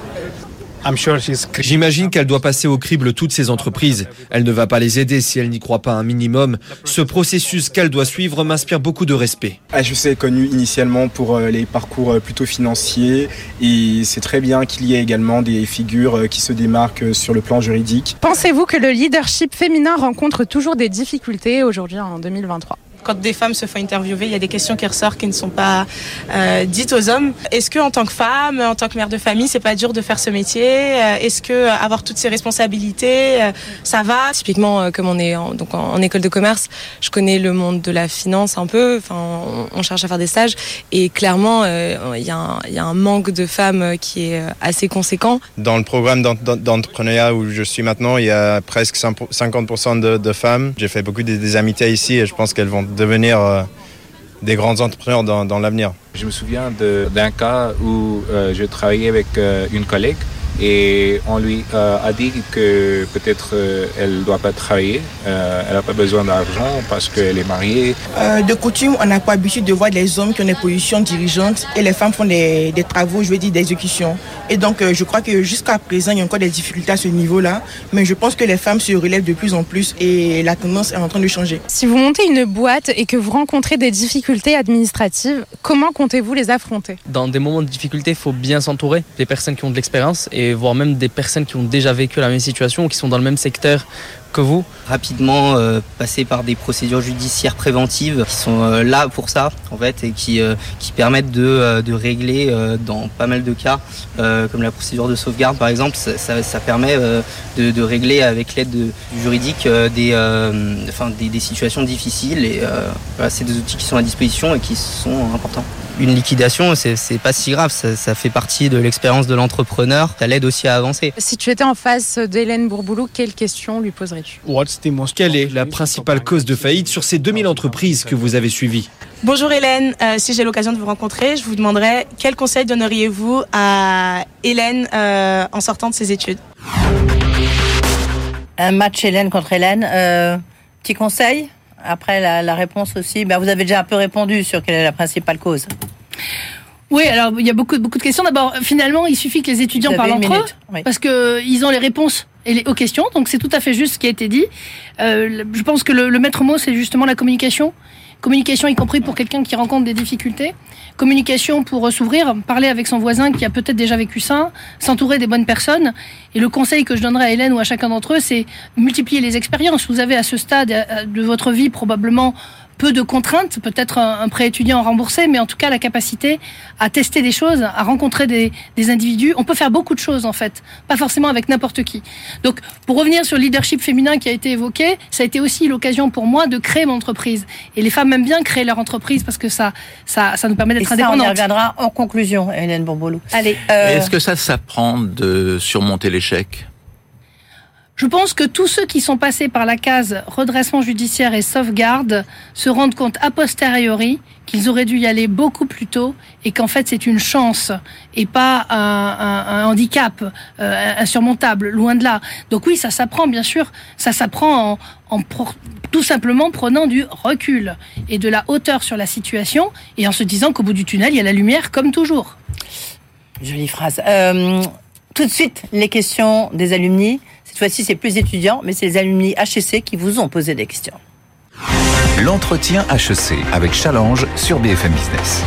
J'imagine qu'elle doit passer au crible toutes ces entreprises. Elle ne va pas les aider si elle n'y croit pas un minimum. Ce processus qu'elle doit suivre m'inspire beaucoup de respect. HEC est connu initialement pour euh, les parcours euh, plutôt financiers et c'est très bien qu'il y ait également des figures euh, qui se démarquent sur le plan juridique. Pensez-vous que le leadership féminin rencontre toujours des difficultés aujourd'hui en 2023 quand des femmes se font interviewer, il y a des questions qui ressortent qui ne sont pas euh, dites aux hommes. Est-ce que en tant que femme, en tant que mère de famille, c'est pas dur de faire ce métier? Euh, Est-ce que euh, avoir toutes ces responsabilités, ça va? Typiquement, comme on est en, donc en, école de commerce, je connais le monde de la finance un peu. Enfin, on, cherche à faire des stages et clairement, il y, a un manque de femmes qui est assez conséquent. Dans le programme d'entrepreneuriat où je suis maintenant, il y a presque 50% de, de femmes. J'ai fait beaucoup des, amitiés ici et je pense qu'elles vont devenir euh, des grands entrepreneurs dans, l'avenir. Je me souviens d'un cas où euh, je travaillais avec euh, une collègue et on lui euh, a dit que peut-être euh, elle ne doit pas travailler, euh, elle n'a pas besoin d'argent parce qu'elle est mariée. de coutume, on n'a pas l'habitude de voir des hommes qui ont des positions dirigeantes et les femmes font des, travaux, je veux dire, d'exécution. Et donc, je crois que jusqu'à présent, il y a encore des difficultés à ce niveau-là, mais je pense que les femmes se relèvent de plus en plus et la tendance est en train de changer. Si vous montez une boîte et que vous rencontrez des difficultés administratives, comment comptez-vous les affronter? Dans des moments de difficulté, il faut bien s'entourer des personnes qui ont de l'expérience et voire même des personnes qui ont déjà vécu la même situation qui sont dans le même secteur que vous Rapidement euh, passer par des procédures judiciaires préventives qui sont euh, là pour ça en fait et qui, euh, qui permettent de, de régler dans pas mal de cas comme la procédure de sauvegarde par exemple ça, ça, permet de, de, régler avec l'aide juridique des, enfin, des, des, situations difficiles et voilà, c'est des outils qui sont à disposition et qui sont importants une liquidation, c'est pas si grave. Ça, fait partie de l'expérience de l'entrepreneur. Ça l'aide aussi à avancer. Si tu étais en face d'Hélène Bourboulou, quelle question lui poserais-tu Quelle est la principale cause de faillite sur ces 2000 entreprises que vous avez suivies. Bonjour Hélène, euh, si j'ai l'occasion de vous rencontrer, je vous demanderais quel conseil donneriez-vous à Hélène euh, en sortant de ses études? Un match Hélène contre Hélène. Euh, petit conseil. Après, la, réponse aussi, ben, vous avez déjà un peu répondu sur quelle est la principale cause. Oui, alors il y a beaucoup, beaucoup de questions. D'abord, finalement, il suffit que les étudiants parlent entre eux, parce que ils ont les réponses aux questions, donc c'est tout à fait juste ce qui a été dit. Euh, je pense que le maître mot, c'est justement la communication. Communication y compris pour quelqu'un qui rencontre des difficultés. Communication pour s'ouvrir, parler avec son voisin qui a peut-être déjà vécu ça, s'entourer des bonnes personnes. Et le conseil que je donnerais à Hélène ou à chacun d'entre eux, c'est multiplier les expériences. Vous avez à ce stade euh, de votre vie probablement peu de contraintes, peut-être un, prêt étudiant remboursé, mais en tout cas la capacité à tester des choses, à rencontrer des, individus. On peut faire beaucoup de choses en fait, pas forcément avec n'importe qui. Donc pour revenir sur le leadership féminin qui a été évoqué, ça a été aussi l'occasion pour moi de créer mon entreprise. Et les femmes aiment bien créer leur entreprise parce que ça, ça, ça nous permet d'être indépendantes. On y reviendra en conclusion, Hélène Bourboulou. Allez. Euh, Est-ce que ça s'apprend de surmonter l'échec? Je pense que tous ceux qui sont passés par la case redressement judiciaire et sauvegarde se rendent compte a posteriori qu'ils auraient dû y aller beaucoup plus tôt et qu'en fait c'est une chance et pas un, handicap euh, insurmontable, loin de là. Donc oui, ça s'apprend bien sûr, ça s'apprend en, tout simplement prenant du recul et de la hauteur sur la situation et en se disant qu'au bout du tunnel, il y a la lumière comme toujours. Jolie phrase. Euh, tout de suite, les questions des alumni Cette fois-ci, c'est plus étudiants, mais c'est les alumni HEC qui vous ont posé des questions. L'entretien HEC avec Challenge sur BFM Business.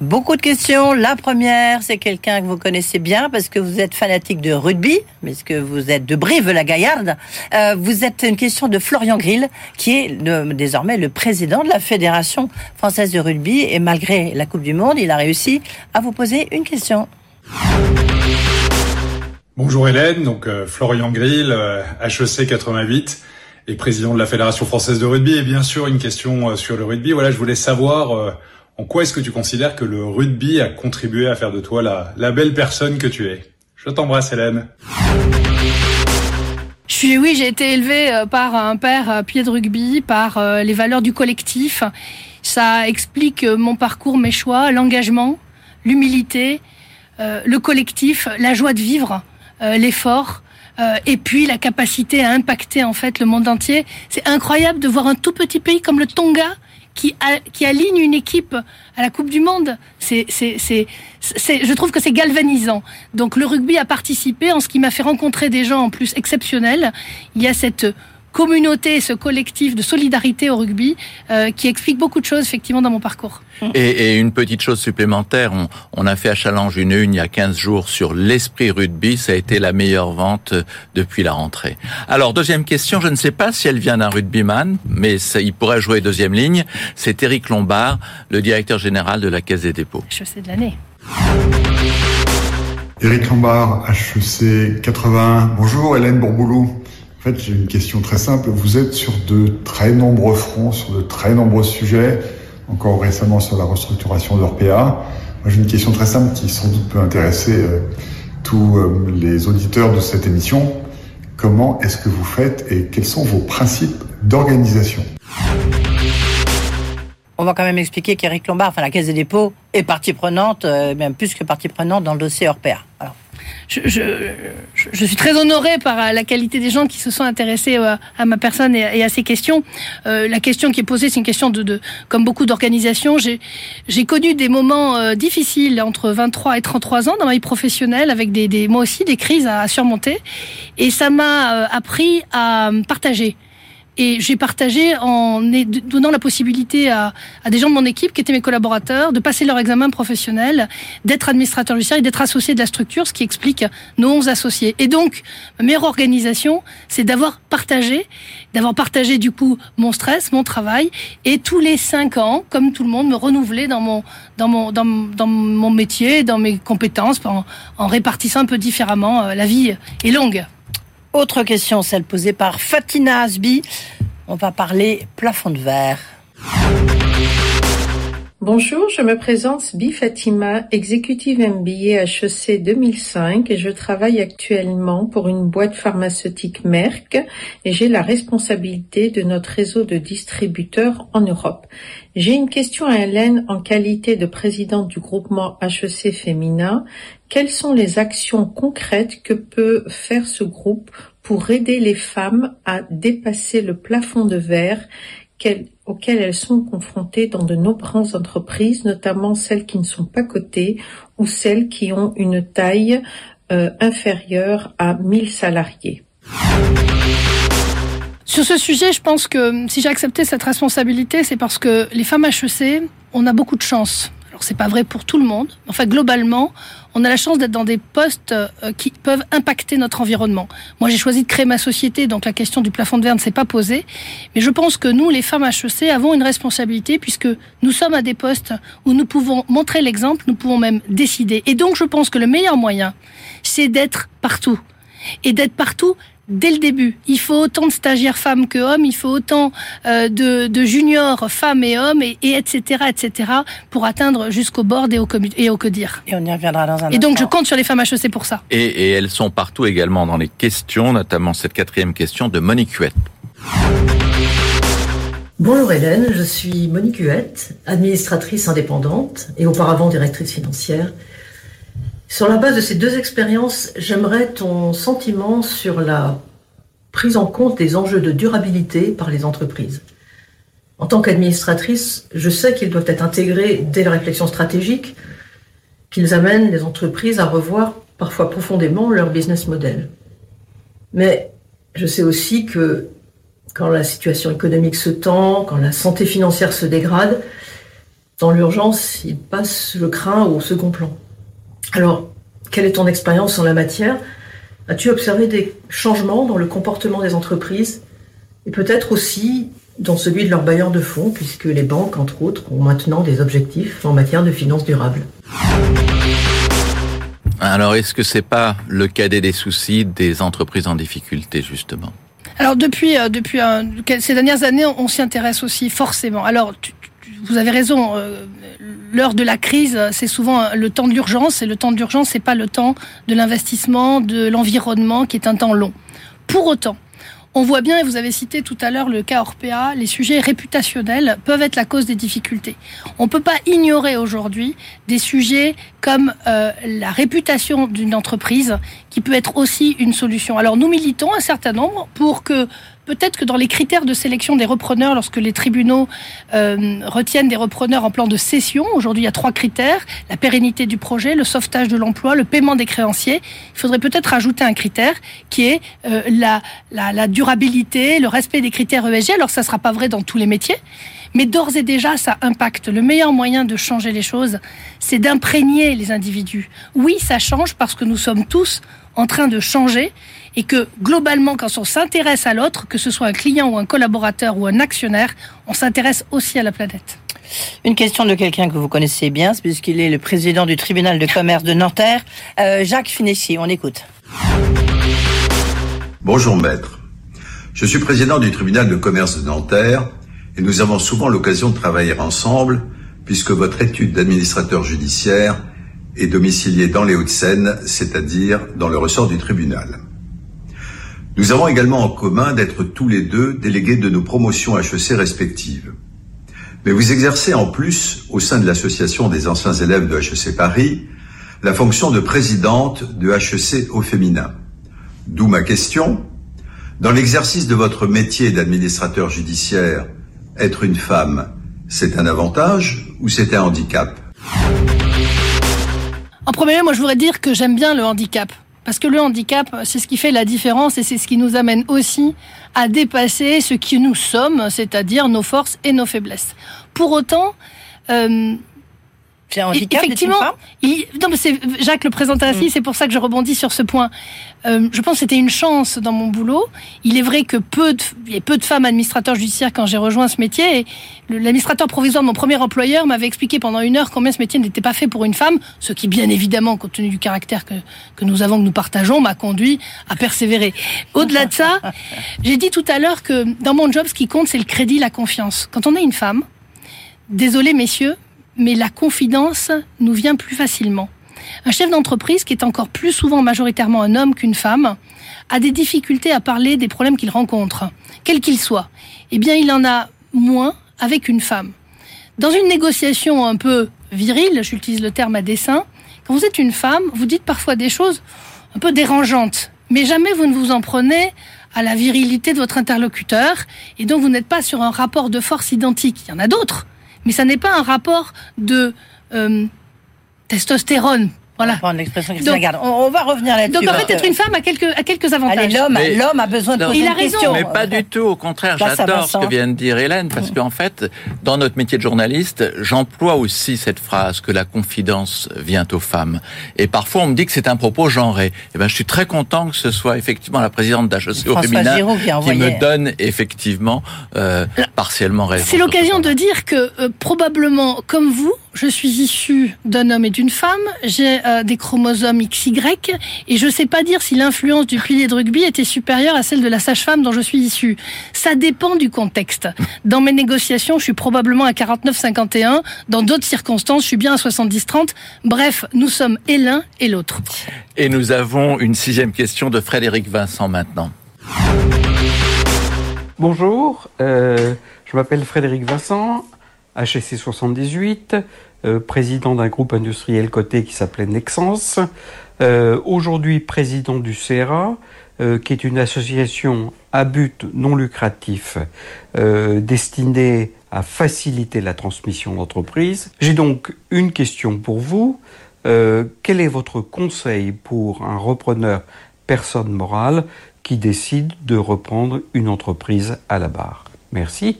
Beaucoup de questions. La première, c'est quelqu'un que vous connaissez bien parce que vous êtes fanatique de rugby, puisque vous êtes de Brive-la-Gaillarde. Euh, vous êtes une question de Florian Grill, qui est désormais le président de la Fédération française de rugby. Et malgré la Coupe du Monde, il a réussi à vous poser une question. Bonjour Hélène, donc euh, Florian Grill, HEC euh, 88 et président de la Fédération française de rugby. Et bien sûr, une question sur le rugby. Voilà, je voulais savoir en quoi est-ce que tu considères que le rugby a contribué à faire de toi la, belle personne que tu es? Je t'embrasse Hélène. Je suis, oui, j'ai été élevée euh, par un père pied de rugby, par euh, les valeurs du collectif. Ça explique euh, mon parcours, mes choix, l'engagement, l'humilité, le collectif, la joie de vivre, l'effort. et puis la capacité à impacter en fait le monde entier. C'est incroyable de voir un tout petit pays comme le Tonga qui, qui aligne une équipe à la Coupe du Monde. C'est, c'est, c'est, je trouve que c'est galvanisant. Donc le rugby a participé en ce qui m'a fait rencontrer des gens en plus exceptionnels. Il y a cette communauté, ce collectif de solidarité au rugby euh, qui explique beaucoup de choses effectivement dans mon parcours. Et, une petite chose supplémentaire, on, a fait à Challenge une une il y a 15 jours sur l'esprit rugby, ça a été la meilleure vente depuis la rentrée. Alors deuxième question, je ne sais pas si elle vient d'un rugbyman, mais ça, il pourrait jouer deuxième ligne, c'est Eric Lombard, le directeur général de la Caisse des dépôts. HEC de l'année. Eric Lombard, HEC 81. Bonjour Hélène Bourboulou. En fait, j'ai une question très simple. Vous êtes sur de très nombreux fronts, sur de très nombreux sujets, encore récemment sur la restructuration d'Orpea. Moi, j'ai une question très simple qui sans doute peut intéresser euh, tous euh, les auditeurs de cette émission. Comment est-ce que vous faites et quels sont vos principes d'organisation? On va quand même expliquer qu'Éric Lombard, enfin la Caisse des dépôts, est partie prenante, euh, même plus que partie prenante dans le dossier Orpea. Alors, je, suis très honorée par la qualité des gens qui se sont intéressés euh, à ma personne et, à ces questions. Euh, la question qui est posée, c'est une question de, comme beaucoup d'organisations, j'ai connu des moments euh, difficiles entre 23 et 33 ans dans ma vie professionnelle, avec des moi aussi des crises à surmonter, et ça m'a appris à partager. Et j'ai partagé en donnant la possibilité à, des gens de mon équipe, qui étaient mes collaborateurs, de passer leur examen professionnel, d'être administrateur judiciaire et d'être associé de la structure, ce qui explique nos 11 associés. Et donc, ma meilleure organisation, c'est d'avoir partagé, d'avoir partagé du coup mon stress, mon travail, et tous les cinq ans, comme tout le monde, me renouveler dans mon, dans mon, dans, dans mon métier, dans mes compétences, en, en répartissant un peu différemment. Euh, la vie est longue. Autre question, celle posée par Fatina Asbi. On va parler plafond de verre. Bonjour, je me présente Sbi Fatima, exécutive MBA HEC 2005 et je travaille actuellement pour une boîte pharmaceutique Merck et j'ai la responsabilité de notre réseau de distributeurs en Europe. J'ai une question à Hélène en qualité de présidente du groupement HEC Femina. Quelles sont les actions concrètes que peut faire ce groupe pour aider les femmes à dépasser le plafond de verre auxquelles elles sont confrontées dans de nombreuses entreprises, notamment celles qui ne sont pas cotées ou celles qui ont une taille euh, inférieure à 1000 salariés. Sur ce sujet, je pense que si j'ai accepté cette responsabilité, c'est parce que les femmes HEC, on a beaucoup de chance. Alors c'est pas vrai pour tout le monde. Enfin, globalement, on a la chance d'être dans des postes euh, qui peuvent impacter notre environnement. Moi, j'ai choisi de créer ma société, donc la question du plafond de verre ne s'est pas posée. Mais je pense que nous, les femmes HEC, avons une responsabilité puisque nous sommes à des postes où nous pouvons montrer l'exemple, nous pouvons même décider. Et donc, je pense que le meilleur moyen, c'est d'être partout. Et d'être partout dès le début. Il faut autant de stagiaires femmes que hommes, il faut autant euh, de, juniors femmes et hommes, et, etc., etc., pour atteindre jusqu'au board et au, et au que dire. Et on y reviendra dans un Et donc je compte sur les femmes HEC pour ça. Et, et, elles sont partout également dans les questions, notamment cette quatrième question de Monique Huette. Bonjour Hélène, je suis Monique Huette, administratrice indépendante et auparavant directrice financière sur la base de ces deux expériences, j'aimerais ton sentiment sur la prise en compte des enjeux de durabilité par les entreprises. En tant qu'administratrice, je sais qu'ils doivent être intégrés dès la réflexion stratégique, qu'ils amènent les entreprises à revoir parfois profondément leur business model. Mais je sais aussi que quand la situation économique se tend, quand la santé financière se dégrade, dans l'urgence, il passe le craint au second plan. Alors, quelle est ton expérience en la matière? As-tu observé des changements dans le comportement des entreprises? Et peut-être aussi dans celui de leurs bailleurs de fonds, puisque les banques, entre autres, ont maintenant des objectifs en matière de finances durables. Alors, est-ce que c'est pas le cadet des soucis des entreprises en difficulté, justement? Alors, depuis, euh, depuis euh, ces dernières années, on, s'y intéresse aussi forcément. Alors, vous avez raison. Euh, l'heure de la crise, c'est souvent le temps de l'urgence, et le temps de l'urgence, c'est pas le temps de l'investissement, de l'environnement, qui est un temps long. Pour autant, on voit bien, et vous avez cité tout à l'heure le cas Orpea, les sujets réputationnels peuvent être la cause des difficultés. On ne peut pas ignorer aujourd'hui des sujets comme euh, la réputation d'une entreprise qui peut être aussi une solution. Alors nous militons un certain nombre pour que peut-être que dans les critères de sélection des repreneurs, lorsque les tribunaux euh, retiennent des repreneurs en plan de cession, aujourd'hui il y a trois critères, la pérennité du projet, le sauvetage de l'emploi, le paiement des créanciers, il faudrait peut-être ajouter un critère qui est euh, la, la, la, durabilité, le respect des critères ESG. Alors ça ne sera pas vrai dans tous les métiers, mais d'ores et déjà ça impacte. Le meilleur moyen de changer les choses, c'est d'imprégner les individus. Oui, ça change parce que nous sommes tous en train de changer et que globalement, quand on s'intéresse à l'autre, que ce soit un client ou un collaborateur ou un actionnaire, on s'intéresse aussi à la planète. Une question de quelqu'un que vous connaissez bien, puisqu'il est le président du tribunal de commerce de Nanterre, euh, Jacques Fineschi. On écoute. Bonjour maître. Je suis président du tribunal de commerce de Nanterre et nous avons souvent l'occasion de travailler ensemble puisque votre étude d'administrateur judiciaire est domiciliée dans les Hauts-de-Seine, c'est-à-dire dans le ressort du tribunal. Nous avons également en commun d'être tous les deux délégués de nos promotions HEC respectives. Mais vous exercez en plus, au sein de l'association des anciens élèves de HEC Paris, la fonction de présidente de HEC au féminin. D'où ma question. Dans l'exercice de votre métier d'administrateur judiciaire, être une femme, c'est un avantage ou c'est un handicap? En premier lieu, moi je voudrais dire que j'aime bien le handicap. Parce que le handicap, c'est ce qui fait la différence et c'est ce qui nous amène aussi à dépasser ce que nous sommes, c'est-à-dire nos forces et nos faiblesses. Pour autant, euh, un handicap Effectivement, il, non, mais c'est Jacques le présente ainsi, mm. c'est pour ça que je rebondis sur ce point. Euh, je pense que c'était une chance dans mon boulot. Il est vrai que peu de, il y a peu de femmes administrateurs judiciaires quand j'ai rejoint ce métier. Et l'administrateur provisoire de mon premier employeur m'avait expliqué pendant une heure combien ce métier n'était pas fait pour une femme, ce qui, bien évidemment, compte tenu du caractère que, que nous avons, que nous partageons, m'a conduit à persévérer. Au-delà de ça, j'ai dit tout à l'heure que dans mon job, ce qui compte, c'est le crédit, la confiance. Quand on est une femme, désolé messieurs, mais la confidence nous vient plus facilement. Un chef d'entreprise, qui est encore plus souvent majoritairement un homme qu'une femme, a des difficultés à parler des problèmes qu'il rencontre, quels qu'ils soient. Eh bien, il en a moins avec une femme. Dans une négociation un peu virile, j'utilise le terme à dessein, quand vous êtes une femme, vous dites parfois des choses un peu dérangeantes, mais jamais vous ne vous en prenez à la virilité de votre interlocuteur, et donc vous n'êtes pas sur un rapport de force identique. Il y en a d'autres, mais ça n'est pas un rapport de euh, testostérone voilà. On, va revenir là-dessus. Donc en fait, être une femme a quelques, a quelques avantages. l'homme, l'homme a besoin de poser Il a raison. Mais pas du tout. Au contraire, j'adore ce que vient de dire Hélène, parce mm. qu'en fait, dans notre métier de journaliste, j'emploie aussi cette phrase que la confidence vient aux femmes. Et parfois, on me dit que c'est un propos genré. Et eh ben, je suis très content que ce soit effectivement la présidente d'HEC au féminin qui, me donne effectivement euh, partiellement raison. C'est l'occasion de dire que euh, probablement, comme vous, je suis issue d'un homme et d'une femme. J'ai euh, des chromosomes XY et je ne sais pas dire si l'influence du pilier de rugby était supérieure à celle de la sage-femme dont je suis issue. Ça dépend du contexte. Dans mes négociations, je suis probablement à 49-51. Dans d'autres circonstances, je suis bien à 70-30. Bref, nous sommes et l'un et l'autre. Et nous avons une sixième question de Frédéric Vincent maintenant. Bonjour, euh, je m'appelle Frédéric Vincent, HSC 78, euh, président d'un groupe industriel coté qui s'appelait Nexens, euh, aujourd'hui président du CERA, euh, qui est une association à but non lucratif destinée à faciliter la transmission d'entreprise. J'ai donc une question pour vous. quel est votre conseil pour un repreneur personne morale qui décident de reprendre une entreprise à la barre? Merci.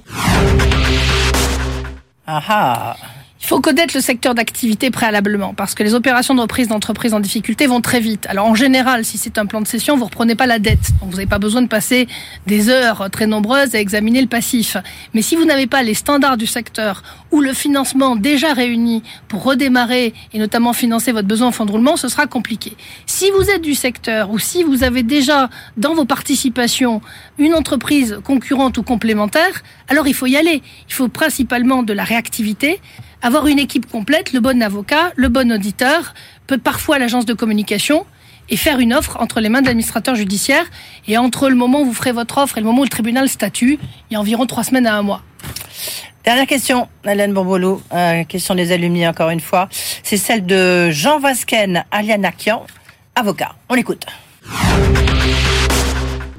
Ah il faut connaître le secteur d'activité préalablement parce que les opérations de reprise d'entreprise en difficulté vont très vite. Alors en général, si c'est un plan de cession, vous reprenez pas la dette. Donc vous n'avez pas besoin de passer des heures très nombreuses à examiner le passif. Mais si vous n'avez pas les standards du secteur ou le financement déjà réuni pour redémarrer et notamment financer votre besoin en de roulement, ce sera compliqué. Si vous êtes du secteur ou si vous avez déjà dans vos participations une entreprise concurrente ou complémentaire, alors il faut y aller. Il faut principalement de la réactivité avoir une équipe complète, le bon avocat, le bon auditeur, peut parfois l'agence de communication et faire une offre entre les mains de l'administrateur judiciaire. Et entre le moment où vous ferez votre offre et le moment où le tribunal statue, il y a environ trois semaines à un mois. Dernière question, Hélène Bourbolo, euh, question des alumni encore une fois. C'est celle de Jean Vasquen Alianakian, avocat. On l'écoute.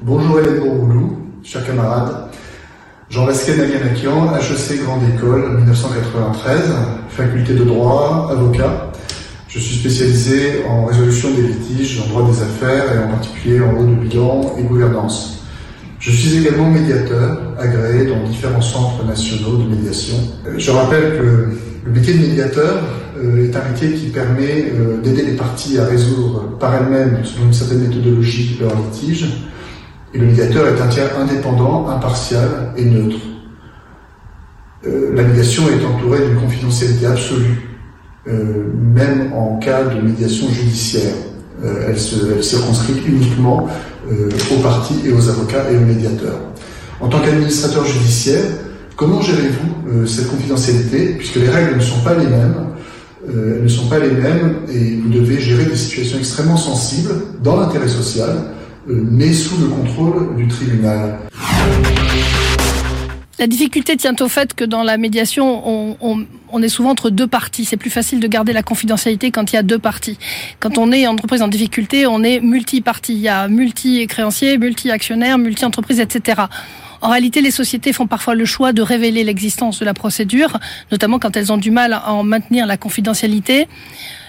Bonjour Hélène Bourbolo, chers camarades. Jean Vasquet Naganakian, HEC Grande École, 1993, faculté de droit, avocat. Je suis spécialisé en résolution des litiges, en droit des affaires et en particulier en droit de bilan et gouvernance. Je suis également médiateur, agréé dans différents centres nationaux de médiation. Je rappelle que le métier de médiateur euh, est un métier qui permet euh, d'aider les parties à résoudre par elles-mêmes, selon une certaine méthodologie, leurs litiges, et le médiateur est un tiers indépendant, impartial et neutre. Euh, la médiation est entourée d'une confidentialité absolue, euh, même en cas de médiation judiciaire. Euh, elle, se, elle circonscrit uniquement aux parties et aux avocats et aux médiateurs. En tant qu'administrateur judiciaire, comment gérez-vous cette confidentialité puisque les règles ne sont pas les mêmes elles ne sont pas les mêmes et vous devez gérer des situations extrêmement sensibles dans l'intérêt social euh, mais sous le contrôle du tribunal. La difficulté tient au fait que dans la médiation, on, est souvent entre deux parties. C'est plus facile de garder la confidentialité quand il y a deux parties. Quand on est entreprise en difficulté, on est multi-parties. Il y a multi-créanciers, multi-actionnaires, multi-entreprises, etc. En réalité, les sociétés font parfois le choix de révéler l'existence de la procédure, notamment quand elles ont du mal à en maintenir la confidentialité.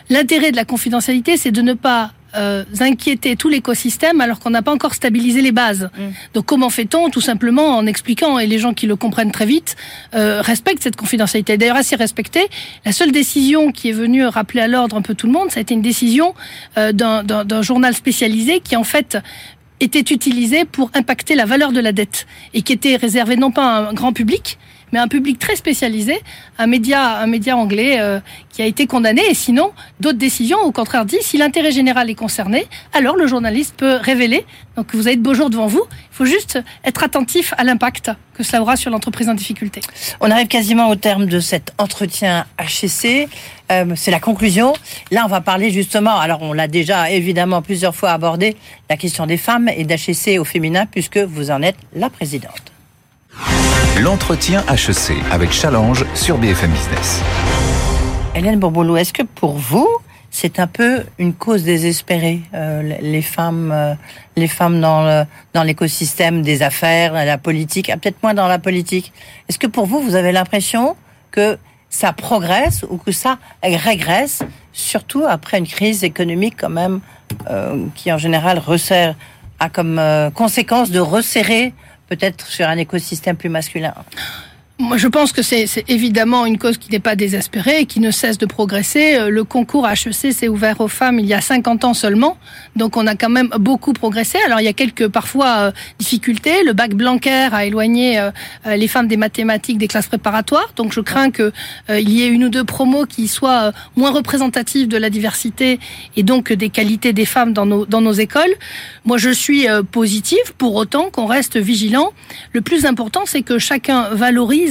L'intérêt de la confidentialité, c'est de ne pas euh, inquiéter tout l'écosystème alors qu'on n'a pas encore stabilisé les bases. Mm. Donc comment fait-on Tout simplement en expliquant, et les gens qui le comprennent très vite euh, respectent cette confidentialité. D'ailleurs, assez respectée. La seule décision qui est venue rappeler à l'ordre un peu tout le monde, ça a été une décision euh, d'un journal spécialisé qui en fait était utilisé pour impacter la valeur de la dette et qui était réservé non pas à un grand public, mais un public très spécialisé, un média, un média anglais euh, qui a été condamné. Et sinon, d'autres décisions, au contraire, disent si l'intérêt général est concerné, alors le journaliste peut révéler. Donc vous avez de beaux jours devant vous. Il faut juste être attentif à l'impact que cela aura sur l'entreprise en difficulté. On arrive quasiment au terme de cet entretien HCC. Euh, c'est la conclusion. Là, on va parler justement, alors on l'a déjà évidemment plusieurs fois abordé, la question des femmes et d'HCC au féminin, puisque vous en êtes la présidente. L'entretien HEC avec Challenge sur BFM Business. Hélène Bourbolo, est-ce que pour vous, c'est un peu une cause désespérée, euh, les femmes, euh, les femmes dans dans l'écosystème des affaires, la politique, ah, peut-être moins dans la politique. Est-ce que pour vous, vous avez l'impression que ça progresse ou que ça régresse, surtout après une crise économique quand même euh, qui en général resserre, a comme conséquence de resserrer peut-être sur un écosystème plus masculin moi, je pense que c'est évidemment une cause qui n'est pas désespérée et qui ne cesse de progresser. Euh, le concours HEC s'est ouvert aux femmes il y a 50 ans seulement, donc on a quand même beaucoup progressé. Alors il y a quelques parfois euh, difficultés. Le bac Blanquer a éloigné euh, les femmes des mathématiques des classes préparatoires, donc je crains que il y ait une ou deux promos qui soient moins représentatives de la diversité et donc des qualités des femmes dans nos dans nos écoles. Moi, je suis positive, pour autant qu'on reste vigilant. Le plus important, c'est que chacun valorise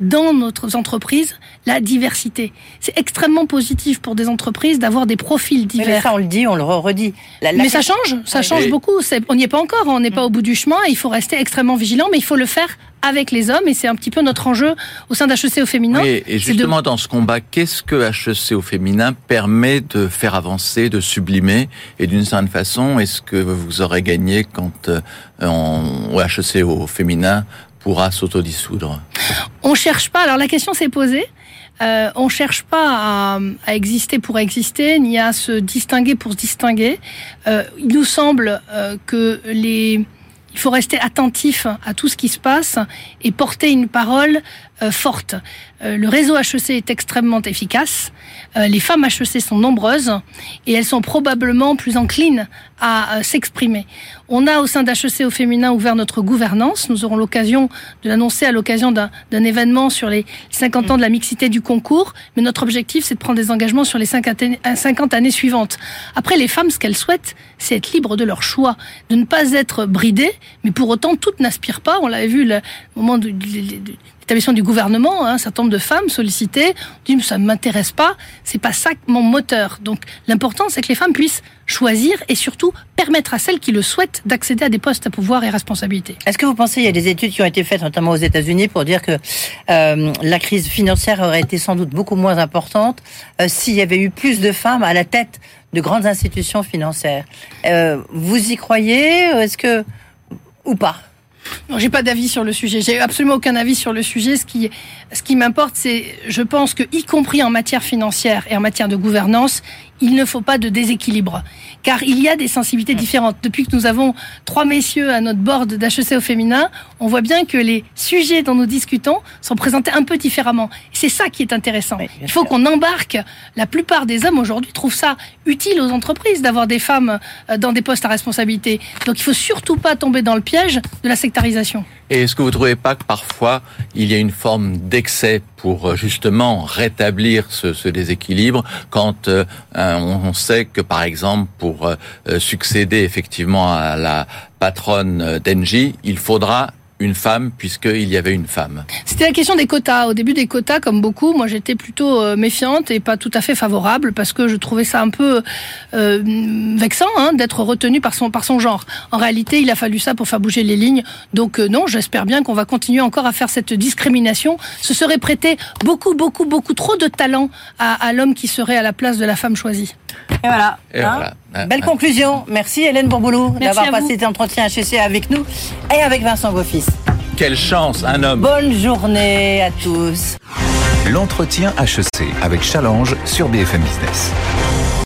dans notre entreprise la diversité. C'est extrêmement positif pour des entreprises d'avoir des profils divers. Mais ça, on le dit, on le redit. mais ça change, ça change beaucoup. On n'y est pas encore, on n'est pas au bout du chemin. Il faut rester extrêmement vigilant, mais il faut le faire avec les hommes et c'est un petit peu notre enjeu au sein d'HEC au féminin. et justement dans ce combat, qu'est-ce que HEC au féminin permet de faire avancer, de sublimer? Et d'une certaine façon, est-ce que vous aurez gagné quand euh, on, au HEC au féminin pourra s'autodissoudre On cherche pas. Alors la question s'est posée. Euh, on cherche pas à, exister pour exister, ni à se distinguer pour se distinguer. Euh, il nous semble euh, que les il faut rester attentif à tout ce qui se passe et porter une parole forte. Euh, le réseau HEC est extrêmement efficace. Euh, les femmes HEC sont nombreuses et elles sont probablement plus enclines à s'exprimer. On a au sein d'HEC au féminin ouvert notre gouvernance. Nous aurons l'occasion de l'annoncer à l'occasion d'un événement sur les 50 ans de la mixité du concours. Mais notre objectif, c'est de prendre des engagements sur les 50 années suivantes. Après, les femmes, ce qu'elles souhaitent, c'est être libres de leur choix, de ne pas être bridées, mais pour autant, toutes n'aspirent pas. On l'avait vu le moment de, l'établissement du gouvernement, hein, un certain nombre de femmes sollicitées, disent ça ne m'intéresse pas, c'est pas ça mon moteur. Donc l'important c'est que les femmes puissent choisir et surtout permettre à celles qui le souhaitent d'accéder à des postes à pouvoir et responsabilité. Est-ce que vous pensez il y a des études qui ont été faites notamment aux États-Unis pour dire que euh, la crise financière aurait été sans doute beaucoup moins importante euh, s'il y avait eu plus de femmes à la tête de grandes institutions financières? Euh, vous y croyez? Est-ce que ou pas? Non, j'ai pas d'avis sur le sujet. J'ai absolument aucun avis sur le sujet. Ce qui, ce qui m'importe, c'est, je pense que, y compris en matière financière et en matière de gouvernance, il ne faut pas de déséquilibre. Car il y a des sensibilités différentes. Depuis que nous avons trois messieurs à notre board d'HEC au féminin, on voit bien que les sujets dont nous discutons sont présentés un peu différemment. C'est ça qui est intéressant. il faut qu'on embarque. La plupart des hommes aujourd'hui trouvent ça utile aux entreprises d'avoir des femmes euh, dans des postes à responsabilité. Donc il faut surtout pas tomber dans le piège de la sectarisation. Et est-ce que vous ne trouvez pas que parfois il y a une forme d'excès pour euh, justement rétablir ce, déséquilibre quand euh, on sait que par exemple pour euh, succéder effectivement à la patronne d'Engie, il faudra une femme puisqu'il y avait une femme C'était la question des quotas. Au début des quotas, comme beaucoup, moi j'étais plutôt euh, méfiante et pas tout à fait favorable parce que je trouvais ça un peu euh, vexant hein, d'être retenu par son, par son genre. En réalité, il a fallu ça pour faire bouger les lignes. Donc euh, non, j'espère bien qu'on va continuer encore à faire cette discrimination. Ce serait prêter beaucoup, beaucoup, beaucoup trop de talent à, à l'homme qui serait à la place de la femme choisie. Et voilà. Hein. Belle conclusion. Merci Hélène Bourboulou d'avoir passé cet entretien HEC avec nous et avec Vincent Beaufils. Quelle chance, un homme. Bonne journée à tous. L'entretien HEC avec Challenge sur BFM Business.